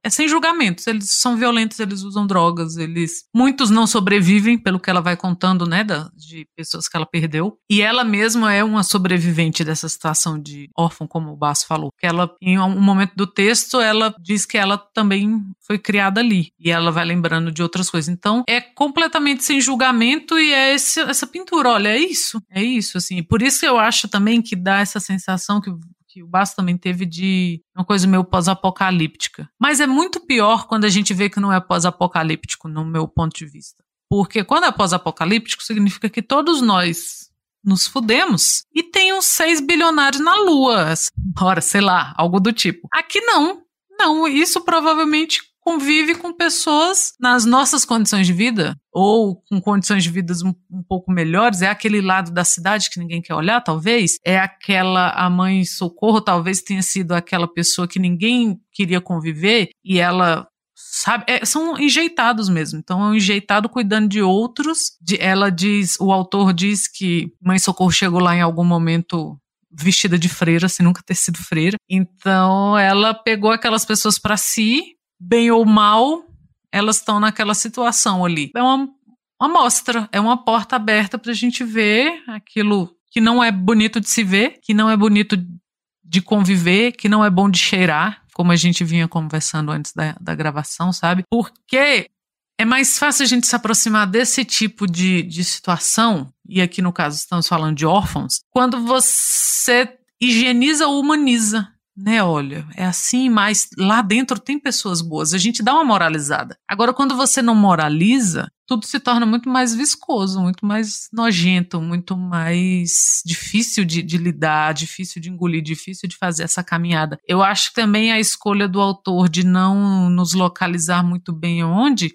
S4: é sem julgamentos. Eles são violentos, eles usam drogas, eles. Muitos não sobrevivem, pelo que ela vai contando, né? Da, de pessoas que ela perdeu. E ela mesma é uma sobrevivente dessa situação de órfão, como o Basso falou. Que ela, em um momento do texto, ela diz que ela também foi criada ali. E ela vai lembrando de outras coisas. Então, é completamente sem julgamento e é esse, essa pintura. Olha, é isso. É isso, assim. Por isso eu acho também que dá essa sensação que que o Basso também teve de uma coisa meio pós-apocalíptica. Mas é muito pior quando a gente vê que não é pós-apocalíptico, no meu ponto de vista. Porque quando é pós-apocalíptico, significa que todos nós nos fudemos e tem uns 6 bilionários na Lua. Ora, sei lá, algo do tipo. Aqui não. Não, isso provavelmente convive com pessoas nas nossas condições de vida, ou com condições de vida um, um, pouco melhores, é aquele lado da cidade que ninguém quer olhar, talvez, é aquela, a mãe socorro talvez tenha sido aquela pessoa que ninguém queria conviver, e ela sabe? É, são enjeitados mesmo. Então é um enjeitado cuidando de outros. De, ela diz, o autor diz que Mãe Socorro chegou lá em algum momento vestida de freira, sem nunca ter sido freira. Então ela pegou aquelas pessoas para si, bem ou mal, elas estão naquela situação ali. É uma, uma mostra, é uma porta aberta para a gente ver aquilo que não é bonito de se ver, que não é bonito de conviver, que não é bom de cheirar, como a gente vinha conversando antes da, da gravação, sabe? Porque é mais fácil a gente se aproximar desse tipo de, de situação, e aqui no caso estamos falando de órfãos, quando você higieniza ou humaniza né? Olha, é assim, mas lá dentro tem pessoas boas. A gente dá uma moralizada. Agora, quando você não moraliza, tudo se torna muito mais viscoso, muito mais nojento, muito mais difícil de, de, lidar, difícil de engolir, difícil de fazer essa caminhada. Eu acho também a escolha do autor de não nos localizar muito bem onde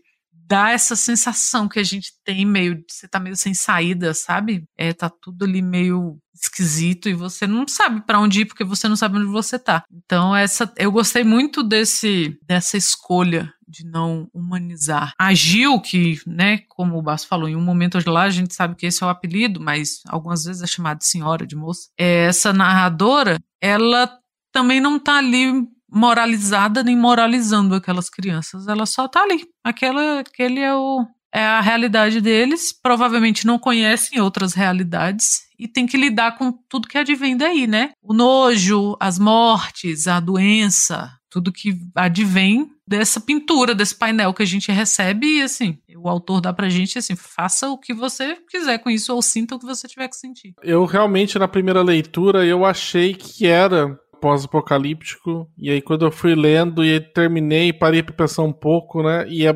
S4: dá essa sensação que a gente tem meio, você tá meio sem saída, sabe? É, tá tudo ali meio esquisito e você não sabe para onde ir porque você não sabe onde você tá. Então essa, eu gostei muito desse dessa escolha de não humanizar. A Gil, que, né, como o Basso falou, em um momento lá a gente sabe que esse é o apelido, mas algumas vezes é chamada de senhora, de moça. É, essa narradora, ela também não tá ali moralizada nem moralizando aquelas crianças. Ela só tá ali. Aquela, aquele é o é a realidade deles, provavelmente não conhecem outras realidades e tem que lidar com tudo que advém daí, né? O nojo, as mortes, a doença, tudo que advém dessa pintura, desse painel que a gente recebe e assim, o autor dá pra gente assim, faça o que você quiser com isso ou sinta o que você tiver que sentir.
S3: Eu realmente na primeira leitura eu achei que era pós-apocalíptico. E aí, quando eu fui lendo e terminei, parei para pensar um pouco, né? E é,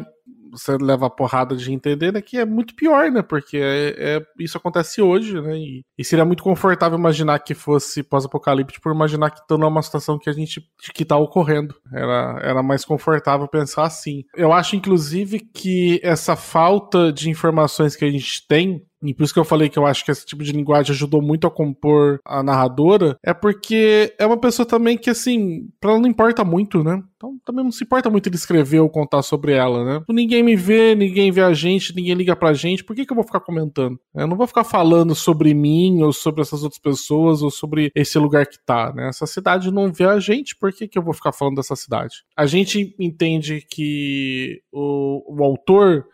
S3: você leva a porrada de entender né, que é muito pior, né? Porque é, é isso acontece hoje, né? E, e, seria muito confortável imaginar que fosse pós-apocalíptico por imaginar que estamos numa situação que a gente que está ocorrendo. Era, era mais confortável pensar assim. Eu acho, inclusive, que essa falta de informações que a gente tem e por isso que eu falei que eu acho que esse tipo de linguagem ajudou muito a compor a narradora, é porque é uma pessoa também que, assim, pra ela não importa muito, né? Então também não se importa muito de escrever ou contar sobre ela, né? Ninguém me vê, ninguém vê a gente, ninguém liga pra gente, por que, que eu vou ficar comentando? Eu não vou ficar falando sobre mim, ou sobre essas outras pessoas, ou sobre esse lugar que tá, né? Essa cidade não vê a gente, por que, que eu vou ficar falando dessa cidade? A gente entende que o, o autor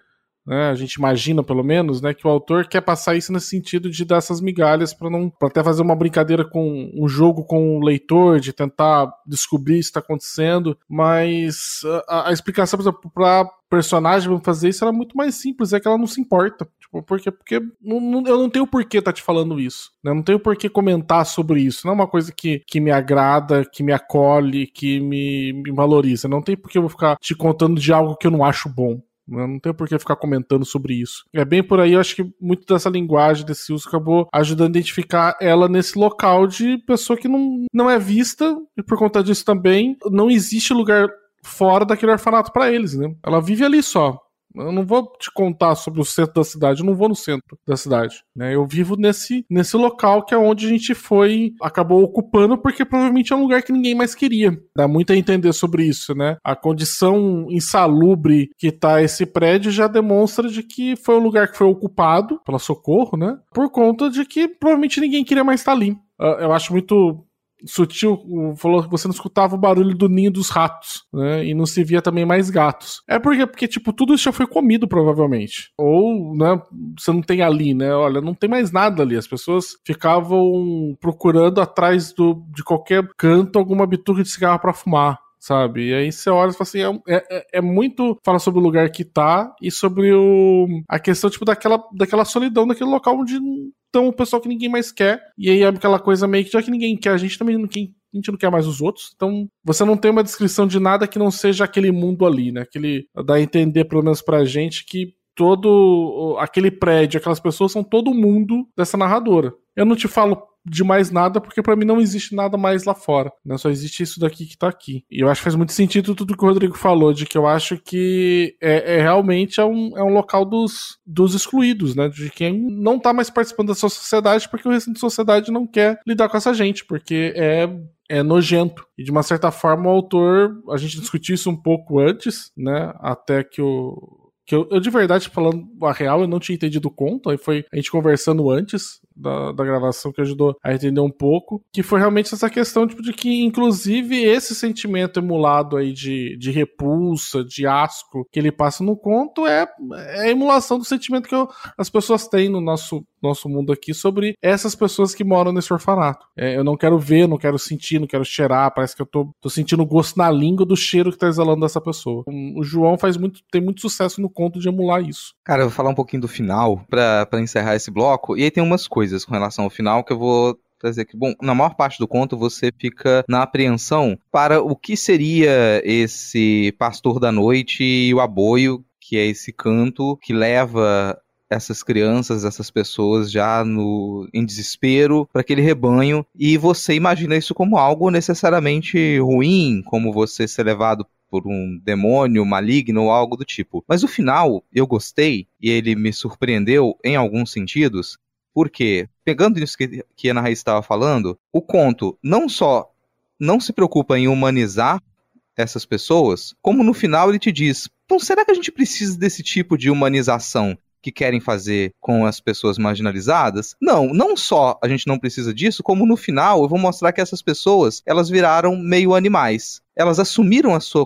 S3: né? A gente imagina, pelo menos, né, que o autor quer passar isso nesse sentido de dar essas migalhas para não pra até fazer uma brincadeira com um jogo com o leitor, de tentar descobrir se está acontecendo. Mas a, a explicação, para personagem fazer isso era muito mais simples, é que ela não se importa. Tipo, porque, porque não, não, eu não tenho porquê tá te falando isso. Né? Eu não tenho porquê comentar sobre isso. Não é uma coisa que, que me agrada, que me acolhe, que me, me valoriza. Não tem porquê eu vou ficar te contando de algo que eu não acho bom. Né? Não tem por que ficar comentando sobre isso. É bem por aí, eu acho que muito dessa linguagem, desse uso, acabou ajudando a identificar ela nesse local de pessoa que não, não é vista, e por conta disso também não existe lugar fora daquele orfanato para eles, né? Ela vive ali só. Eu não vou te contar sobre o centro da cidade, eu não vou no centro da cidade. Né? Eu vivo nesse, nesse local que é onde a gente foi, acabou ocupando, porque provavelmente é um lugar que ninguém mais queria. Dá muito a entender sobre isso, né? A condição insalubre que tá esse prédio já demonstra de que foi um lugar que foi ocupado pela Socorro, né? Por conta de que provavelmente ninguém queria mais estar ali. Ah, eu acho muito Sutil falou que você não escutava o barulho do ninho dos ratos, né? E não se via também mais gatos. É porque, porque tipo, tudo isso já foi comido, provavelmente. Ou, né, você não tem ali, né? Olha, não tem mais nada ali. As pessoas ficavam procurando atrás do, de qualquer canto alguma bituca de cigarro para fumar sabe? E aí você olha e fala assim, é, é, é, muito fala sobre o lugar que tá e sobre o, a questão, tipo, daquela, daquela solidão daquele local onde estão o pessoal que ninguém mais quer. E aí é aquela coisa meio que já que ninguém quer, a gente também não quer. A gente não quer mais os outros, então você não tem uma descrição de nada que não seja aquele mundo ali, né? Aquele dá a entender, pelo menos pra gente, que todo aquele prédio, aquelas pessoas são todo mundo dessa narradora. Eu não te falo de mais nada, porque para mim não existe nada mais lá fora. Né? Só existe isso daqui que tá aqui. E eu acho que faz muito sentido tudo que o Rodrigo falou, de que eu acho que é, é realmente é um, é um local dos, dos excluídos, né? De quem não tá mais participando da sua sociedade, porque o restante da sociedade não quer lidar com essa gente, porque é é nojento. E de uma certa forma o autor, a gente discutiu isso um pouco antes, né? Até que o que eu, eu, de verdade, falando a real, eu não tinha entendido o conto, aí foi a gente conversando antes da, da gravação que ajudou a entender um pouco, que foi realmente essa questão tipo, de que, inclusive, esse sentimento emulado aí de, de repulsa, de asco que ele passa no conto é, é a emulação do sentimento que eu, as pessoas têm no nosso, nosso mundo aqui sobre essas pessoas que moram nesse orfanato. É, eu não quero ver, não quero sentir, não quero cheirar, parece que eu tô, tô sentindo gosto na língua do cheiro que tá exalando dessa pessoa. O João faz muito, tem muito sucesso no conto de emular isso.
S2: Cara, eu vou falar um pouquinho do final para encerrar esse bloco, e aí tem umas coisas com relação ao final que eu vou trazer aqui. Bom, na maior parte do conto você fica na apreensão para o que seria esse pastor da noite e o aboio, que é esse canto que leva essas crianças, essas pessoas já no, em desespero para aquele rebanho e você imagina isso como algo necessariamente ruim, como você ser levado por um demônio maligno ou algo do tipo. Mas o final eu gostei e ele me surpreendeu em alguns sentidos, porque, pegando isso que, que a Ana Raiz estava falando, o conto não só não se preocupa em humanizar essas pessoas, como no final ele te diz: então será que a gente precisa desse tipo de humanização? Que querem fazer com as pessoas marginalizadas. Não, não só a gente não precisa disso, como no final eu vou mostrar que essas pessoas, elas viraram meio animais. Elas assumiram a sua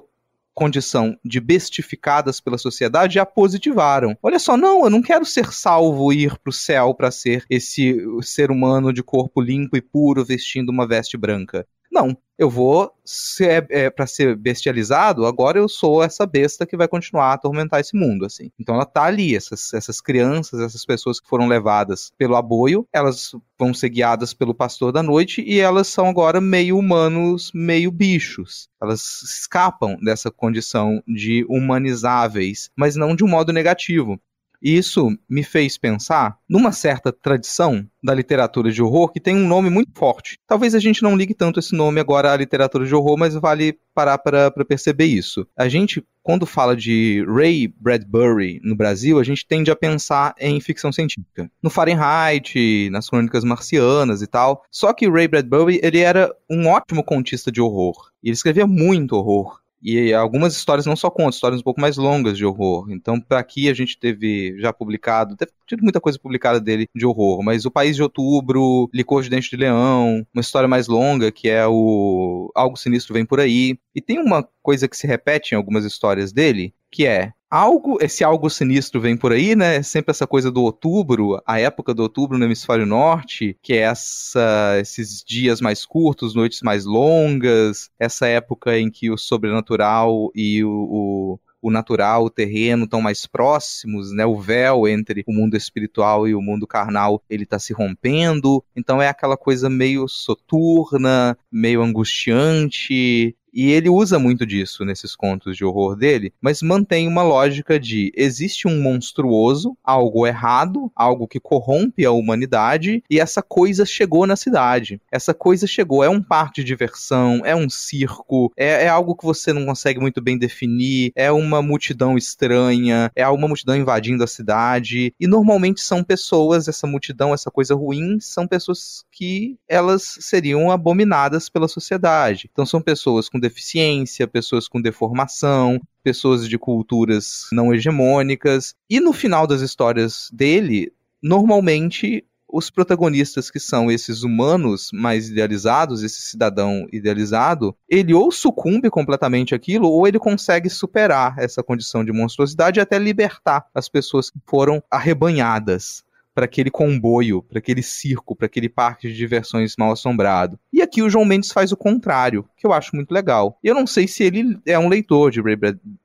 S2: condição de bestificadas pela sociedade e a positivaram. Olha só, não, eu não quero ser salvo e ir para o céu para ser esse ser humano de corpo limpo e puro vestindo uma veste branca. Não, eu vou ser é, para ser bestializado, agora eu sou essa besta que vai continuar a atormentar esse mundo, assim. Então ela tá ali, essas, essas crianças, essas pessoas que foram levadas pelo aboio, elas vão ser guiadas pelo pastor da noite e elas são agora meio humanos, meio bichos. Elas escapam dessa condição de humanizáveis, mas não de um modo negativo. E isso me fez pensar numa certa tradição da literatura de horror que tem um nome muito forte. Talvez a gente não ligue tanto esse nome agora à literatura de horror, mas vale parar para perceber isso. A gente, quando fala de Ray Bradbury no Brasil, a gente tende a pensar em ficção científica. No Fahrenheit, nas Crônicas Marcianas e tal. Só que Ray Bradbury, ele era um ótimo contista de horror. Ele escrevia muito horror. E algumas histórias não só contos, histórias um pouco mais longas de horror. Então, para aqui a gente teve já publicado, teve tido muita coisa publicada dele de horror, mas O País de Outubro, Licor de Dente de Leão, uma história mais longa que é o Algo Sinistro Vem Por Aí. E tem uma coisa que se repete em algumas histórias dele, que é algo, esse algo sinistro vem por aí, né? Sempre essa coisa do outubro, a época do outubro no hemisfério norte, que é essa, esses dias mais curtos, noites mais longas, essa época em que o sobrenatural e o, o o natural, o terreno estão mais próximos, né? O véu entre o mundo espiritual e o mundo carnal, ele está se rompendo. Então é aquela coisa meio soturna, meio angustiante, e ele usa muito disso nesses contos de horror dele, mas mantém uma lógica de existe um monstruoso, algo errado, algo que corrompe a humanidade, e essa coisa chegou na cidade. Essa coisa chegou, é um parque de diversão, é um circo, é, é algo que você não consegue muito bem definir, é uma multidão estranha, é uma multidão invadindo a cidade, e normalmente são pessoas, essa multidão, essa coisa ruim, são pessoas que elas seriam abominadas pela sociedade. Então são pessoas com deficiência, pessoas com deformação, pessoas de culturas não hegemônicas. E no final das histórias dele, normalmente os protagonistas que são esses humanos mais idealizados, esse cidadão idealizado, ele ou sucumbe completamente aquilo, ou ele consegue superar essa condição de monstruosidade até libertar as pessoas que foram arrebanhadas para aquele comboio, para aquele circo, para aquele parque de diversões mal assombrado. E aqui o João Mendes faz o contrário, que eu acho muito legal. Eu não sei se ele é um leitor de Ray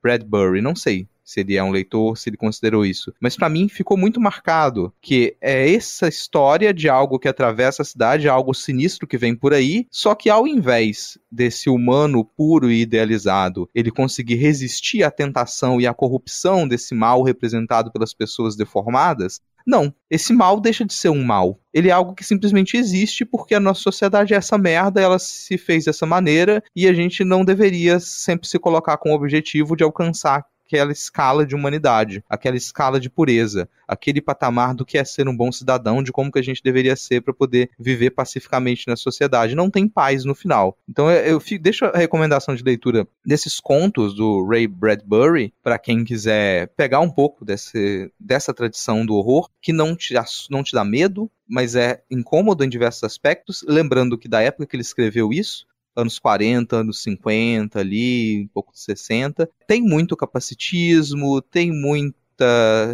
S2: Bradbury, não sei se ele é um leitor, se ele considerou isso. Mas para mim ficou muito marcado que é essa história de algo que atravessa a cidade, algo sinistro que vem por aí, só que ao invés desse humano puro e idealizado, ele conseguir resistir à tentação e à corrupção desse mal representado pelas pessoas deformadas, não, esse mal deixa de ser um mal. Ele é algo que simplesmente existe porque a nossa sociedade é essa merda, ela se fez dessa maneira e a gente não deveria sempre se colocar com o objetivo de alcançar aquela escala de humanidade, aquela escala de pureza, aquele patamar do que é ser um bom cidadão, de como que a gente deveria ser para poder viver pacificamente na sociedade. Não tem paz no final. Então eu, eu deixo a recomendação de leitura desses contos do Ray Bradbury para quem quiser pegar um pouco desse, dessa tradição do horror, que não te, não te dá medo, mas é incômodo em diversos aspectos. Lembrando que da época que ele escreveu isso, anos 40, anos 50 ali, um pouco de 60. Tem muito capacitismo, tem muito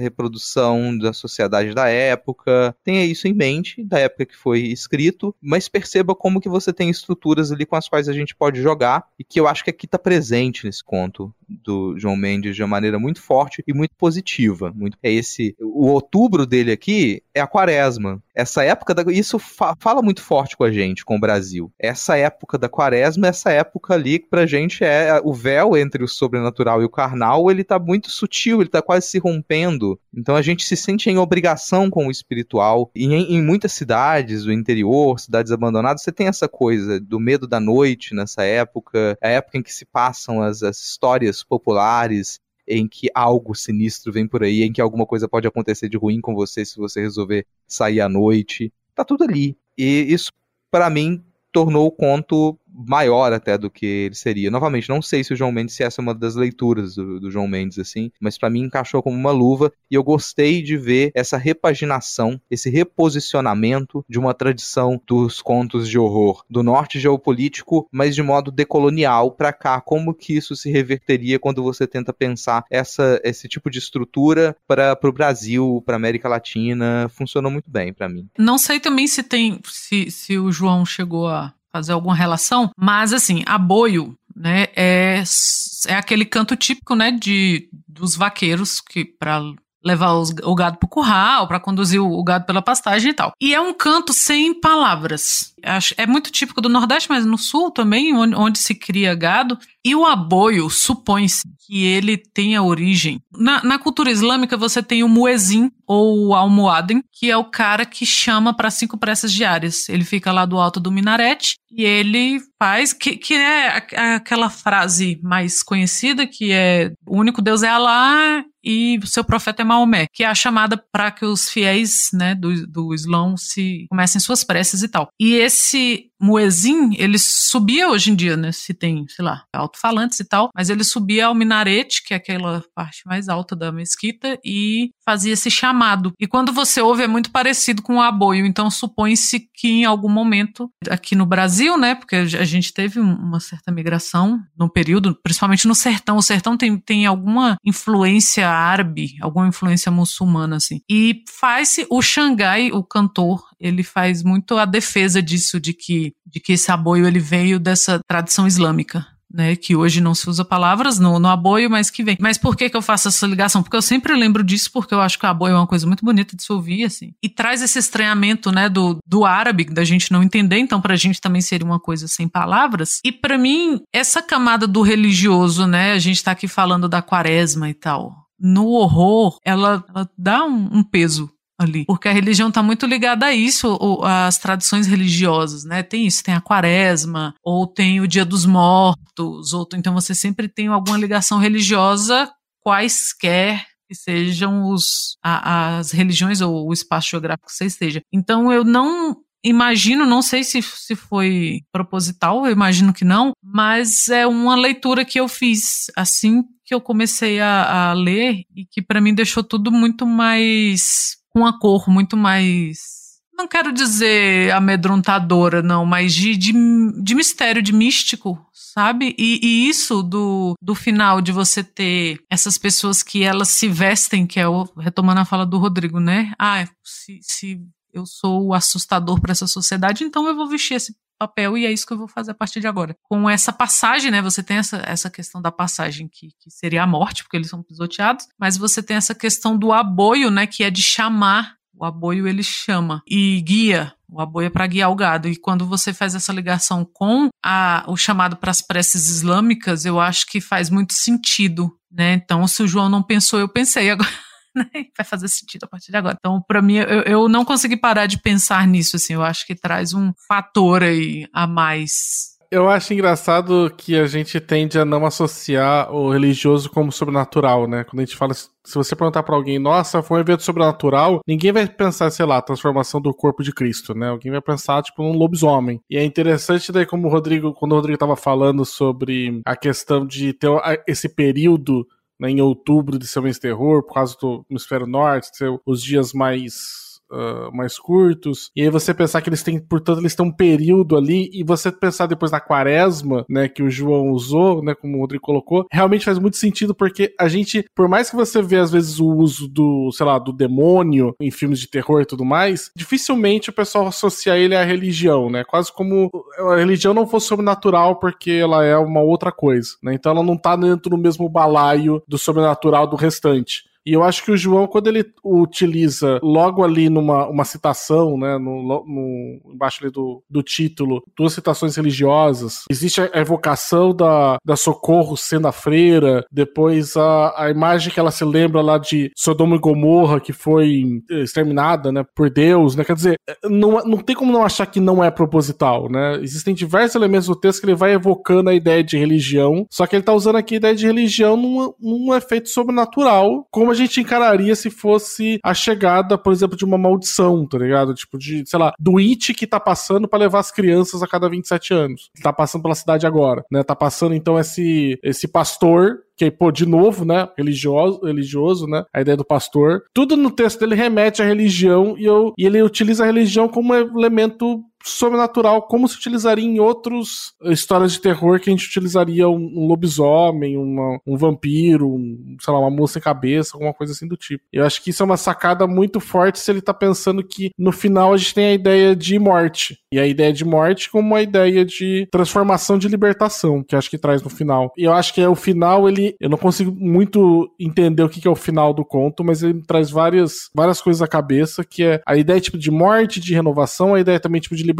S2: reprodução da sociedade da época. Tenha isso em mente, da época que foi escrito, mas perceba como que você tem estruturas ali com as quais a gente pode jogar e que eu acho que aqui está presente nesse conto do João Mendes de uma maneira muito forte e muito positiva. Muito, é esse o outubro dele aqui é a quaresma. Essa época da, isso fa, fala muito forte com a gente, com o Brasil. Essa época da quaresma, essa época ali que pra gente é o véu entre o sobrenatural e o carnal, ele tá muito sutil, ele tá quase se rompendo. Então a gente se sente em obrigação com o espiritual. E em, em muitas cidades do interior, cidades abandonadas, você tem essa coisa do medo da noite nessa época, a época em que se passam as, as histórias populares em que algo sinistro vem por aí, em que alguma coisa pode acontecer de ruim com você se você resolver sair à noite. Tá tudo ali. E isso, para mim, tornou o conto maior até do que ele seria. Novamente, não sei se o João Mendes se essa é uma das leituras do, do João Mendes assim, mas para mim encaixou como uma luva e eu gostei de ver essa repaginação, esse reposicionamento de uma tradição dos contos de horror do norte geopolítico, mas de modo decolonial para cá, como que isso se reverteria quando você tenta pensar essa esse tipo de estrutura para o Brasil, para América Latina, funcionou muito bem para mim.
S4: Não sei também se tem se, se o João chegou a fazer alguma relação, mas assim, aboio, né, é, é aquele canto típico, né, de dos vaqueiros que para levar os, o gado para o curral, para conduzir o, o, gado pela pastagem e tal. E é um canto sem palavras. É muito típico do Nordeste, mas no Sul também, onde, onde se cria gado. E o aboio, supõe-se que ele tenha origem. Na, na, cultura islâmica, você tem o muezin, ou o que é o cara que chama para cinco preces diárias. Ele fica lá do alto do minarete e ele faz, que, que é aquela frase mais conhecida, que é o único Deus é Alá e o seu profeta é Maomé, que é a chamada para que os fiéis né, do, do Islão se comecem suas preces e tal. E esse muezin, ele subia hoje em dia, né? Se tem, sei lá, alto-falantes e tal, mas ele subia ao minarete, que é aquela parte mais alta da mesquita, e fazia esse chamado. E quando você ouve, é muito parecido com o aboio. Então, supõe-se que em algum momento, aqui no Brasil, né? Porque a gente teve uma certa migração no período, principalmente no sertão. O sertão tem, tem alguma influência árabe, alguma influência muçulmana, assim. E faz-se o Xangai, o cantor, ele faz muito a defesa disso, de que, de que esse aboio ele veio dessa tradição islâmica. Né, que hoje não se usa palavras no, no aboio, mas que vem. Mas por que, que eu faço essa ligação? Porque eu sempre lembro disso, porque eu acho que o aboio é uma coisa muito bonita de se ouvir, assim. E traz esse estranhamento, né, do, do árabe, da gente não entender, então pra gente também seria uma coisa sem palavras. E para mim, essa camada do religioso, né, a gente tá aqui falando da quaresma e tal. No horror, ela, ela dá um, um peso ali. Porque a religião está muito ligada a isso, as tradições religiosas, né? Tem isso, tem a quaresma, ou tem o dia dos mortos, ou então você sempre tem alguma ligação religiosa, quaisquer que sejam os, a, as religiões ou o espaço geográfico que você esteja. Então eu não imagino, não sei se, se foi proposital, eu imagino que não, mas é uma leitura que eu fiz assim que eu comecei a, a ler e que para mim deixou tudo muito mais com uma cor muito mais não quero dizer amedrontadora, não, mas de, de, de mistério, de místico, sabe? E, e, isso do, do final, de você ter essas pessoas que elas se vestem, que é o, retomando a fala do Rodrigo, né? Ah, se, se eu sou o assustador para essa sociedade, então eu vou vestir esse papel e é isso que eu vou fazer a partir de agora. Com essa passagem, né, você tem essa, essa questão da passagem que, que seria a morte, porque eles são pisoteados, mas você tem essa questão do aboio, né, que é de chamar o aboio ele chama e guia. O aboio é para guiar o gado. E quando você faz essa ligação com a, o chamado para as preces islâmicas, eu acho que faz muito sentido. Né? Então, se o João não pensou, eu pensei agora. né? Vai fazer sentido a partir de agora. Então, para mim, eu, eu não consegui parar de pensar nisso, assim. Eu acho que traz um fator aí a mais
S3: eu acho engraçado que a gente tende a não associar o religioso como sobrenatural, né? Quando a gente fala, se você perguntar para alguém, nossa, foi um evento sobrenatural, ninguém vai pensar, sei lá, a transformação do corpo de Cristo, né? Alguém vai pensar, tipo, num lobisomem. E é interessante daí como o Rodrigo, quando o Rodrigo tava falando sobre a questão de ter esse período né, em outubro de ser mês terror, por causa do hemisfério norte, ser os dias mais uh, mais curtos. E aí você pensar que eles têm, portanto, eles têm um período ali, e você pensar depois na quaresma, né, que o João usou, né, como o Rodrigo colocou, realmente faz muito sentido, porque a gente, por mais que você vê às vezes o uso do, sei lá, do demônio em filmes de terror e tudo mais, dificilmente o pessoal associa ele à religião, né? Quase como a religião não fosse sobrenatural porque ela é uma outra coisa, né? Então ela não tá dentro do mesmo balaio do sobrenatural do restante. E eu acho que o João, quando ele utiliza logo ali numa uma citação, né, no, no, embaixo ali do, do título, duas citações religiosas, existe a evocação da, da Socorro sendo a freira, depois a, a imagem que ela se lembra lá de Sodoma e Gomorra, que foi exterminada, né, por Deus, né, quer dizer, não, não tem como não achar que não é proposital, né, existem diversos elementos do texto que ele vai evocando a ideia de religião, só que ele tá usando aqui a ideia de religião num, num efeito sobrenatural, como a gente encararia se fosse a chegada, por exemplo, de uma maldição, tá ligado? Tipo, de, sei lá, do It que tá passando para levar as crianças a cada 27 anos. Tá passando pela cidade agora, né? Tá passando então esse, esse pastor que, pô, de novo, né, religioso, religioso, né, a ideia do pastor. Tudo no texto dele remete à religião e, eu, e ele utiliza a religião como elemento sobrenatural, como se utilizaria em outras histórias de terror que a gente utilizaria um, um lobisomem, uma, um vampiro, um, sei lá, uma moça sem cabeça, alguma coisa assim do tipo. Eu acho que isso é uma sacada muito forte se ele tá pensando que no final a gente tem a ideia de morte. E a ideia de morte como uma ideia de transformação de libertação, que acho que traz no final. E eu acho que é o final, ele. Eu não consigo muito entender o que é o final do conto, mas ele traz várias, várias coisas à cabeça, que é a ideia tipo de morte, de renovação, a ideia também tipo de libertação,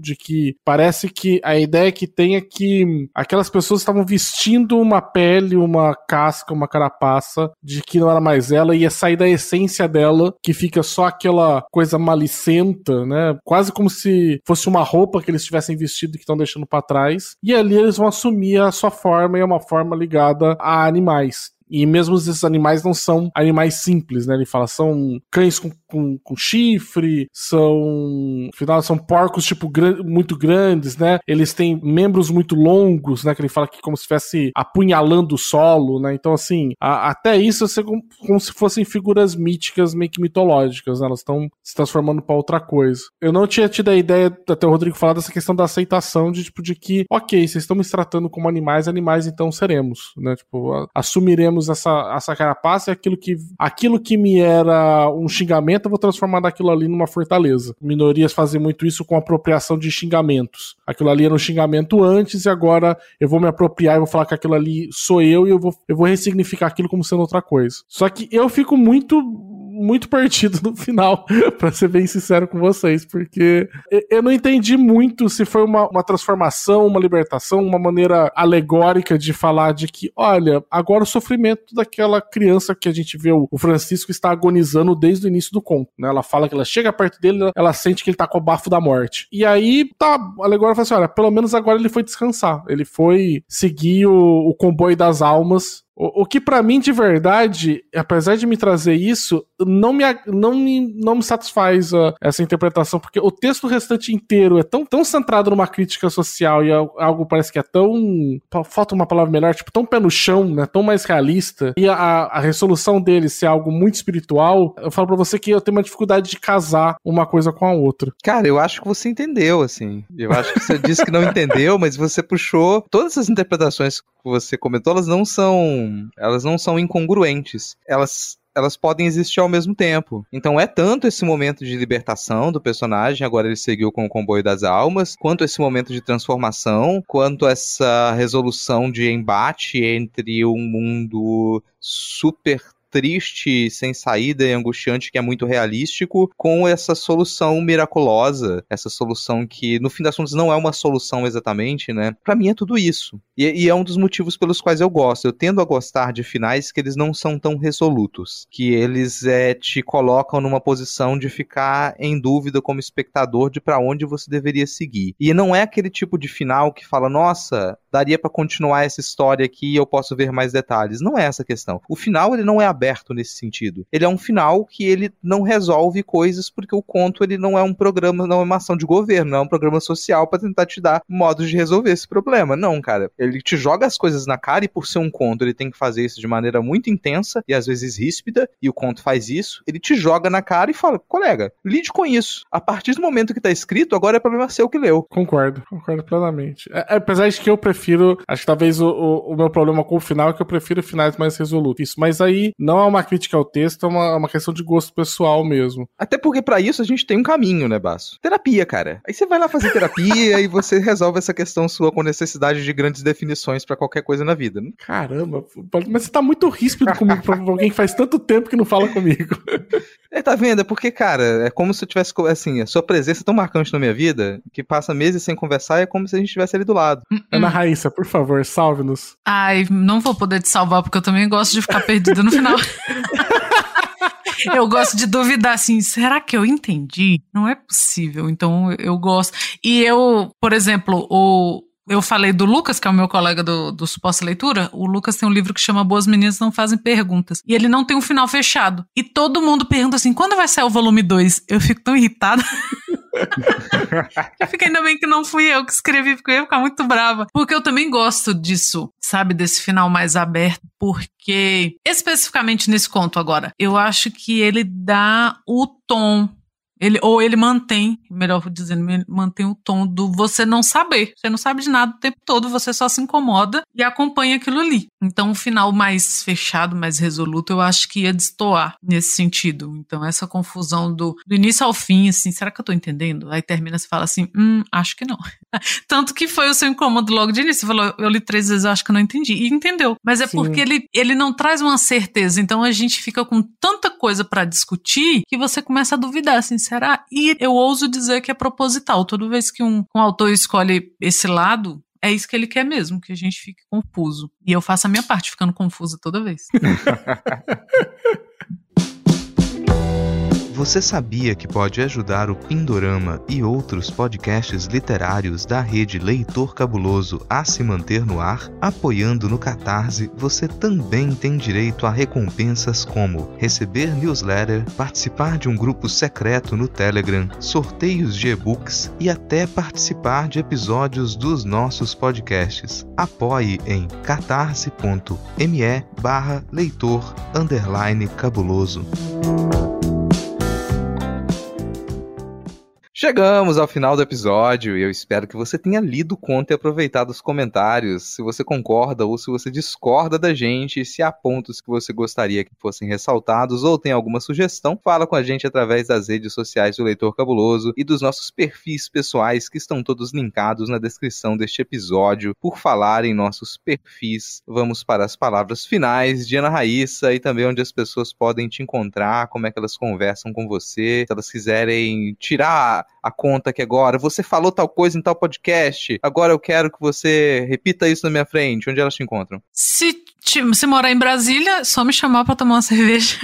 S3: de que parece que a ideia que tem é que aquelas pessoas estavam vestindo uma pele, uma casca, uma carapaça, de que não era mais ela, ia sair da essência dela, que fica só aquela coisa malicenta, né? Quase como se fosse uma roupa que eles tivessem vestido que estão deixando para trás. E ali eles vão assumir a sua forma e é uma forma ligada a animais. E mesmo esses animais não são animais simples, né? Ele fala, são cães com, com, com chifre, são. Afinal, são porcos, tipo, muito grandes, né? Eles têm membros muito longos, né? Que ele fala que como se estivesse apunhalando o solo, né? Então, assim, a, até isso é como, como, se fossem figuras míticas, meio que mitológicas, né? Elas estão se transformando para outra coisa. Eu não tinha tido a ideia, até o Rodrigo falar dessa questão da aceitação, de tipo, de que, ok, vocês estão me tratando como animais, animais então seremos, né? Tipo, assumiremos essa, essa carapaça e aquilo que, aquilo que me era um xingamento, eu vou transformar daquilo ali numa fortaleza. Minorias fazem muito isso com apropriação de xingamentos. Aquilo ali era um xingamento antes e agora eu vou me apropriar e vou falar que aquilo ali sou eu e eu vou, eu vou ressignificar aquilo como sendo outra coisa. Só que eu fico muito muito partido no final, para ser bem sincero com vocês, porque eu não entendi muito se foi uma, uma transformação, uma libertação, uma maneira alegórica de falar de que, olha, agora o sofrimento daquela criança que a gente vê o Francisco está agonizando desde o início do conto, né? Ela fala que ela chega perto dele, ela sente que ele tá com o bafo da morte. E aí, tá, alegórica fala assim, olha, pelo menos agora ele foi descansar, ele foi seguir o, o comboio das almas o, o que para mim de verdade, apesar de me trazer isso, não me, não me, não me satisfaz uh, essa interpretação, porque o texto restante inteiro é tão, tão centrado numa crítica social e algo parece que é tão. Falta uma palavra melhor, tipo, tão pé no chão, né? Tão mais realista. E a, a resolução dele ser algo muito espiritual, eu falo pra você que eu tenho uma dificuldade de casar uma coisa com a outra.
S2: Cara, eu acho que você entendeu, assim. Eu acho que você disse que não entendeu, mas você puxou todas essas interpretações que você comentou, elas não são elas não são incongruentes. Elas elas podem existir ao mesmo tempo. Então é tanto esse momento de libertação do personagem, agora ele seguiu com o comboio das almas, quanto esse momento de transformação, quanto essa resolução de embate entre um mundo super triste, sem saída e angustiante que é muito realístico, com essa solução miraculosa, essa solução que no fim das contas não é uma solução exatamente, né? Para mim é tudo isso. E, e, é um dos motivos pelos quais eu gosto. Eu tendo a gostar de finais que eles não são tão resolutos, que eles é, te colocam numa posição de ficar em dúvida como espectador de para onde você deveria seguir. E não é aquele tipo de final que fala, nossa, daria para continuar essa história aqui e eu posso ver mais detalhes. Não é essa a questão. O final ele não é aberto nesse sentido. Ele é um final que ele não resolve coisas porque o conto ele não é um programa, não é uma ação de governo, não é um programa social para tentar te dar modos de resolver esse problema. Não, cara. Ele te joga as coisas na cara e por ser um conto ele tem que fazer isso de maneira muito intensa e às vezes ríspida e o conto faz isso. Ele te joga na cara e fala, colega, lide com isso. A partir do momento que tá escrito, agora é problema seu que leu.
S3: Concordo, concordo plenamente. É, apesar de que eu prefiro, acho que talvez o, o, o, meu problema com o final é que eu prefiro finais mais resolutos. Isso, mas aí não é uma crítica ao texto, é uma, é uma questão de gosto pessoal mesmo.
S2: Até porque para isso a gente tem um caminho, né, Basso? Terapia, cara. Aí você vai lá fazer terapia e você resolve essa questão sua com necessidade de grandes definições para qualquer coisa na vida. Né?
S3: Caramba, mas você tá muito ríspido comigo pra alguém que faz tanto tempo que não fala comigo.
S2: É, tá vendo? É porque, cara, é como se eu tivesse, assim, a sua presença é tão marcante na minha vida que passa meses sem conversar e é como se a gente estivesse ali do lado.
S3: Hum, hum. Raíssa, por favor, salve-nos.
S4: Ai, não vou poder te salvar porque eu também gosto de ficar perdida no final. eu gosto de duvidar assim, será que eu entendi? Não é possível. Então eu gosto. E eu, por exemplo, o eu falei do Lucas, que é o meu colega do, do Suposta Leitura. O Lucas tem um livro que chama Boas Meninas Não Fazem Perguntas. E ele não tem um final fechado. E todo mundo pergunta assim: quando vai sair o volume 2? Eu fico tão irritada. eu fico ainda bem que não fui eu que escrevi, porque eu ia ficar muito brava. Porque eu também gosto disso, sabe? Desse final mais aberto, porque, especificamente nesse conto agora, eu acho que ele dá o tom ele, ou ele mantém, melhor dizendo, mantém o tom do você não saber. Você não sabe de nada o tempo todo, você só se incomoda e acompanha aquilo ali. Então, o final mais fechado, mais resoluto, eu acho que ia destoar nesse sentido. Então, essa confusão do, do início ao fim, assim, será que eu tô entendendo? Aí termina, você fala assim, hum, acho que não. Tanto que foi o seu incômodo logo de início. Você falou, eu li três vezes, eu acho que não entendi. E entendeu. Mas é Sim. porque ele, ele não traz uma certeza. Então, a gente fica com tanta coisa para discutir que você começa a duvidar, assim, será? E eu ouso dizer que é proposital. Toda vez que um, um autor escolhe esse lado, é isso que ele quer mesmo, que a gente fique confuso. E eu faço a minha parte ficando confusa toda vez.
S1: Você sabia que pode ajudar o Pindorama e outros podcasts literários da rede Leitor Cabuloso a se manter no ar? Apoiando no Catarse, você também tem direito a recompensas como receber newsletter, participar de um grupo secreto no Telegram, sorteios de e-books e até participar de episódios dos nossos podcasts. Apoie em catarse.me barra leitor cabuloso.
S2: Chegamos ao final do episódio e eu espero que você tenha lido o conto e aproveitado os comentários. Se você concorda ou se você discorda da gente, se há pontos que você gostaria que fossem ressaltados ou tem alguma sugestão, fala com a gente através das redes sociais do Leitor Cabuloso e dos nossos perfis pessoais que estão todos linkados na descrição deste episódio. Por falar em nossos perfis, vamos para as palavras finais de Ana Raíssa e também onde as pessoas podem te encontrar, como é que elas conversam com você, se elas quiserem tirar a conta aqui agora. Você falou tal coisa em tal podcast. Agora eu quero que você repita isso na minha frente. Onde elas te encontram?
S4: Se, se morar em Brasília, só me chamar para tomar uma cerveja.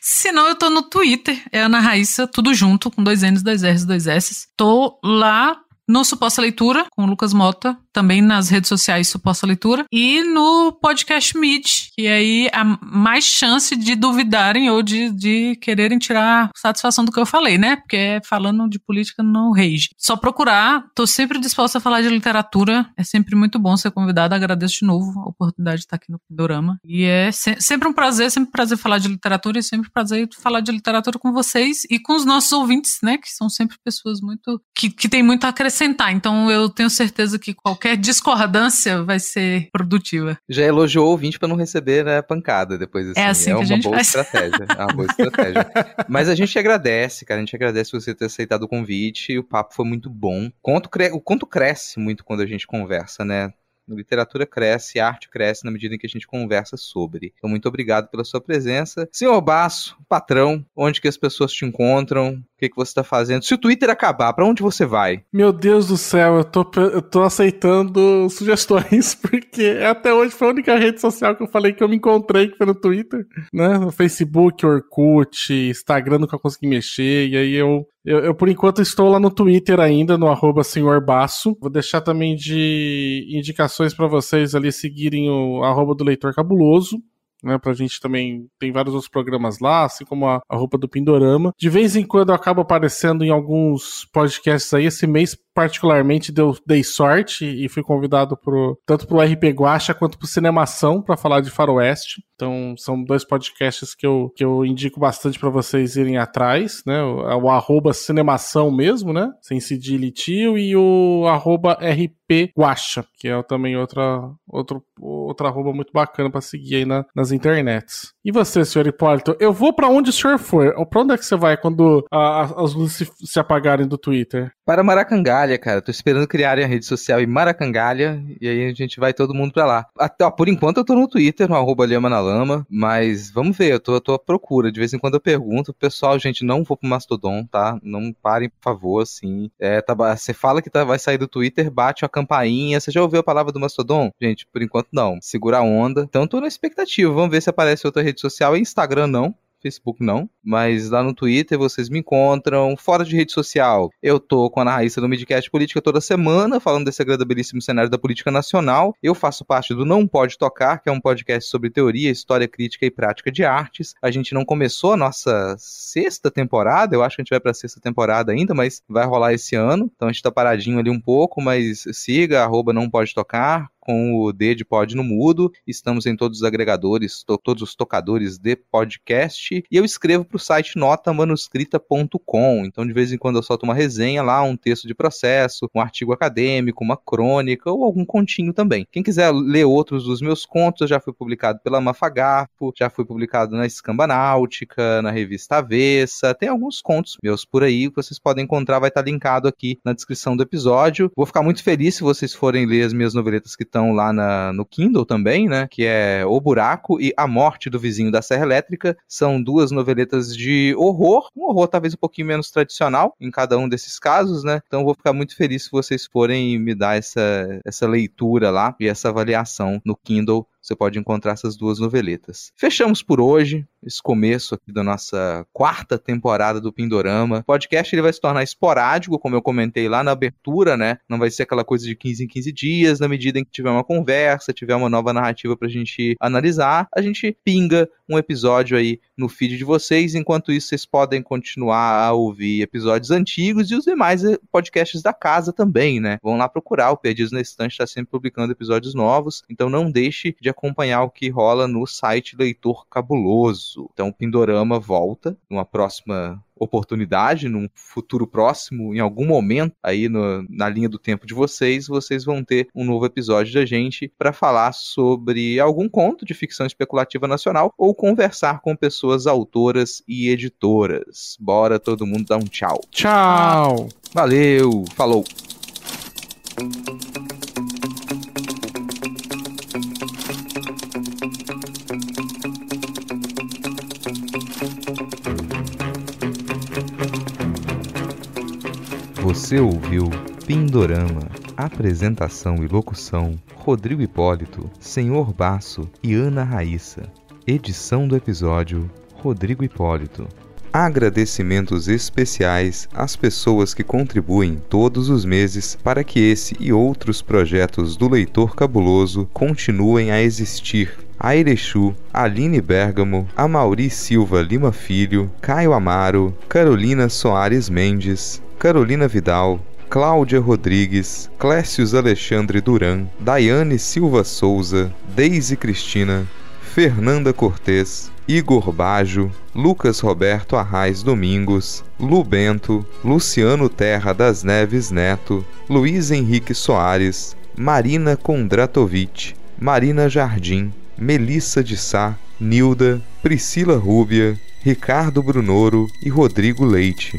S4: Se não, eu tô no Twitter, é Ana Raíssa, tudo junto, com dois N's, dois R's, dois S's. Tô lá no Suposta Leitura, com o Lucas Mota, também nas redes sociais Suposta Leitura, e no podcast Meet, que aí há mais chance de duvidarem ou de, de quererem tirar satisfação do que eu falei, né? Porque é falando de política no rage. Só procurar, tô sempre disposta a falar de literatura, é sempre muito bom ser convidada, agradeço de novo a oportunidade de estar aqui no Pindorama. E é se sempre um prazer, sempre um prazer falar de literatura e sempre um prazer falar de literatura com vocês e com os nossos ouvintes, né? Que são sempre pessoas muito. que, que têm muito a acrescentar. Então eu tenho certeza que qualquer qualquer discordância vai ser produtiva.
S2: Já elogiou o ouvinte para não receber né, pancada depois assim.
S4: É assim é que a gente
S2: boa
S4: faz.
S2: estratégia. É uma boa estratégia. Mas a gente agradece, cara. A gente agradece você ter aceitado o convite. O papo foi muito bom. O conto, cre... o conto cresce muito quando a gente conversa, né? A literatura cresce, a arte cresce na medida em que a gente conversa sobre. Então, muito obrigado pela sua presença. Senhor Basso, patrão, onde que as pessoas te encontram? Que, que você está fazendo? Se o Twitter acabar, para onde você vai?
S3: Meu Deus do céu, eu tô, eu tô aceitando sugestões, porque até hoje foi a única rede social que eu falei que eu me encontrei, que foi no Twitter, né? No Facebook, Orkut, Instagram nunca consegui mexer, e aí eu eu, eu, por enquanto, estou lá no Twitter ainda, no arroba senhorbaço. Vou deixar também de indicações para vocês ali seguirem o arroba do Leitor Cabuloso né? Pra gente também tem vários outros programas lá, assim como a, a roupa do Pindorama. De vez em quando eu acabo aparecendo em alguns podcasts aí. Esse mês, particularmente, deu, dei sorte e fui convidado pro, tanto pro RP Guacha quanto pro Cinemação para falar de Faroeste. Então, são dois podcasts que eu, que eu indico bastante para vocês irem atrás, né? O, o arroba Cinemação mesmo, né? Sem cedilha e tio, e o arroba RP Guacha, que é também outra, outro, outra arroba muito bacana para seguir aí na, nas internets. E você, senhor Hipólito? Eu vou para onde o senhor for. Pra onde é que você vai quando a, a, as luzes se, se, apagarem do Twitter?
S2: Para Maracangalha, cara. Tô esperando criarem a rede social em Maracangalha e aí a gente vai todo mundo pra lá. Até, ó, por enquanto eu tô no Twitter, no arroba Lema na Lama, mas vamos ver, eu tô, tô à procura. De vez em quando eu pergunto, pessoal, gente, não vou pro Mastodon, tá? Não parem, por favor, assim. É, tá, você fala que tá, vai sair do Twitter, bate a campainha. Você já ouviu a palavra do Mastodon? Gente, por enquanto não. Segura a onda. Então tô na expectativa. Vamos ver se aparece outra rede social. Instagram não. Facebook não, mas lá no Twitter vocês me encontram. Fora de rede social, eu tô com a Ana Raíssa no Midcast Política toda semana, falando desse agradabilíssimo cenário da política nacional. Eu faço parte do Não Pode Tocar, que é um podcast sobre teoria, história crítica e prática de artes. A gente não começou a nossa sexta temporada, eu acho que a gente vai pra sexta temporada ainda, mas vai rolar esse ano. Então a gente tá paradinho ali um pouco, mas siga, arroba Não Pode Tocar, com o D de Pod no Mudo. Estamos em todos os agregadores, to todos os tocadores de podcast. E eu escrevo para o site notamanuscrita.com. Então, de vez em quando, eu solto uma resenha lá, um texto de processo, um artigo acadêmico, uma crônica ou algum continho também. Quem quiser ler outros dos meus contos, eu já fui publicado pela Mafagafo, já fui publicado na Escamba Náutica, na revista Avessa. Tem alguns contos meus por aí que vocês podem encontrar, vai estar linkado aqui na descrição do episódio. Vou ficar muito feliz se vocês forem ler as minhas noveletas que estão lá na, no Kindle também, né? Que é O Buraco e A Morte do Vizinho da Serra Elétrica. São duas noveletas de horror, um horror talvez um pouquinho menos tradicional em cada um desses casos, né? Então vou ficar muito feliz se vocês forem me dar essa, essa leitura lá e essa avaliação no Kindle você pode encontrar essas duas noveletas. Fechamos por hoje, esse começo aqui da nossa quarta temporada do Pindorama. O podcast ele vai se tornar esporádico, como eu comentei lá na abertura, né? Não vai ser aquela coisa de 15 em 15 dias, na medida em que tiver uma conversa, tiver uma nova narrativa pra gente analisar, a gente pinga um episódio aí no feed de vocês. Enquanto isso, vocês podem continuar a ouvir episódios antigos e os demais podcasts da casa também, né? Vão lá procurar, o Perdidos na Estante está sempre publicando episódios novos, então não deixe de acompanhar o que rola no site Leitor Cabuloso. Então o Pindorama volta numa próxima oportunidade, num futuro próximo, em algum momento aí no, na linha do tempo de vocês, vocês vão ter um novo episódio da gente para falar sobre algum conto de ficção especulativa nacional ou conversar com pessoas autoras e editoras. Bora todo mundo dar um tchau.
S3: Tchau.
S2: Valeu. Falou. Você ouviu Pindorama. Apresentação e locução: Rodrigo Hipólito, Senhor Baço e Ana Raíssa. Edição do episódio: Rodrigo Hipólito. Agradecimentos especiais às pessoas que contribuem todos os meses para que esse e outros projetos do Leitor Cabuloso continuem a existir. A Erechu, Aline Bergamo, Amauri Silva Lima Filho, Caio Amaro, Carolina Soares Mendes, Carolina Vidal, Cláudia Rodrigues, Clécius Alexandre Duran, Daiane Silva Souza, Deise Cristina, Fernanda Cortês, Igor Bajo, Lucas Roberto Arraes Domingos, Lu Bento, Luciano Terra das Neves Neto, Luiz Henrique Soares, Marina Kondratovic, Marina Jardim, Melissa de Sá, Nilda, Priscila Rúbia, Ricardo Brunoro e Rodrigo Leite.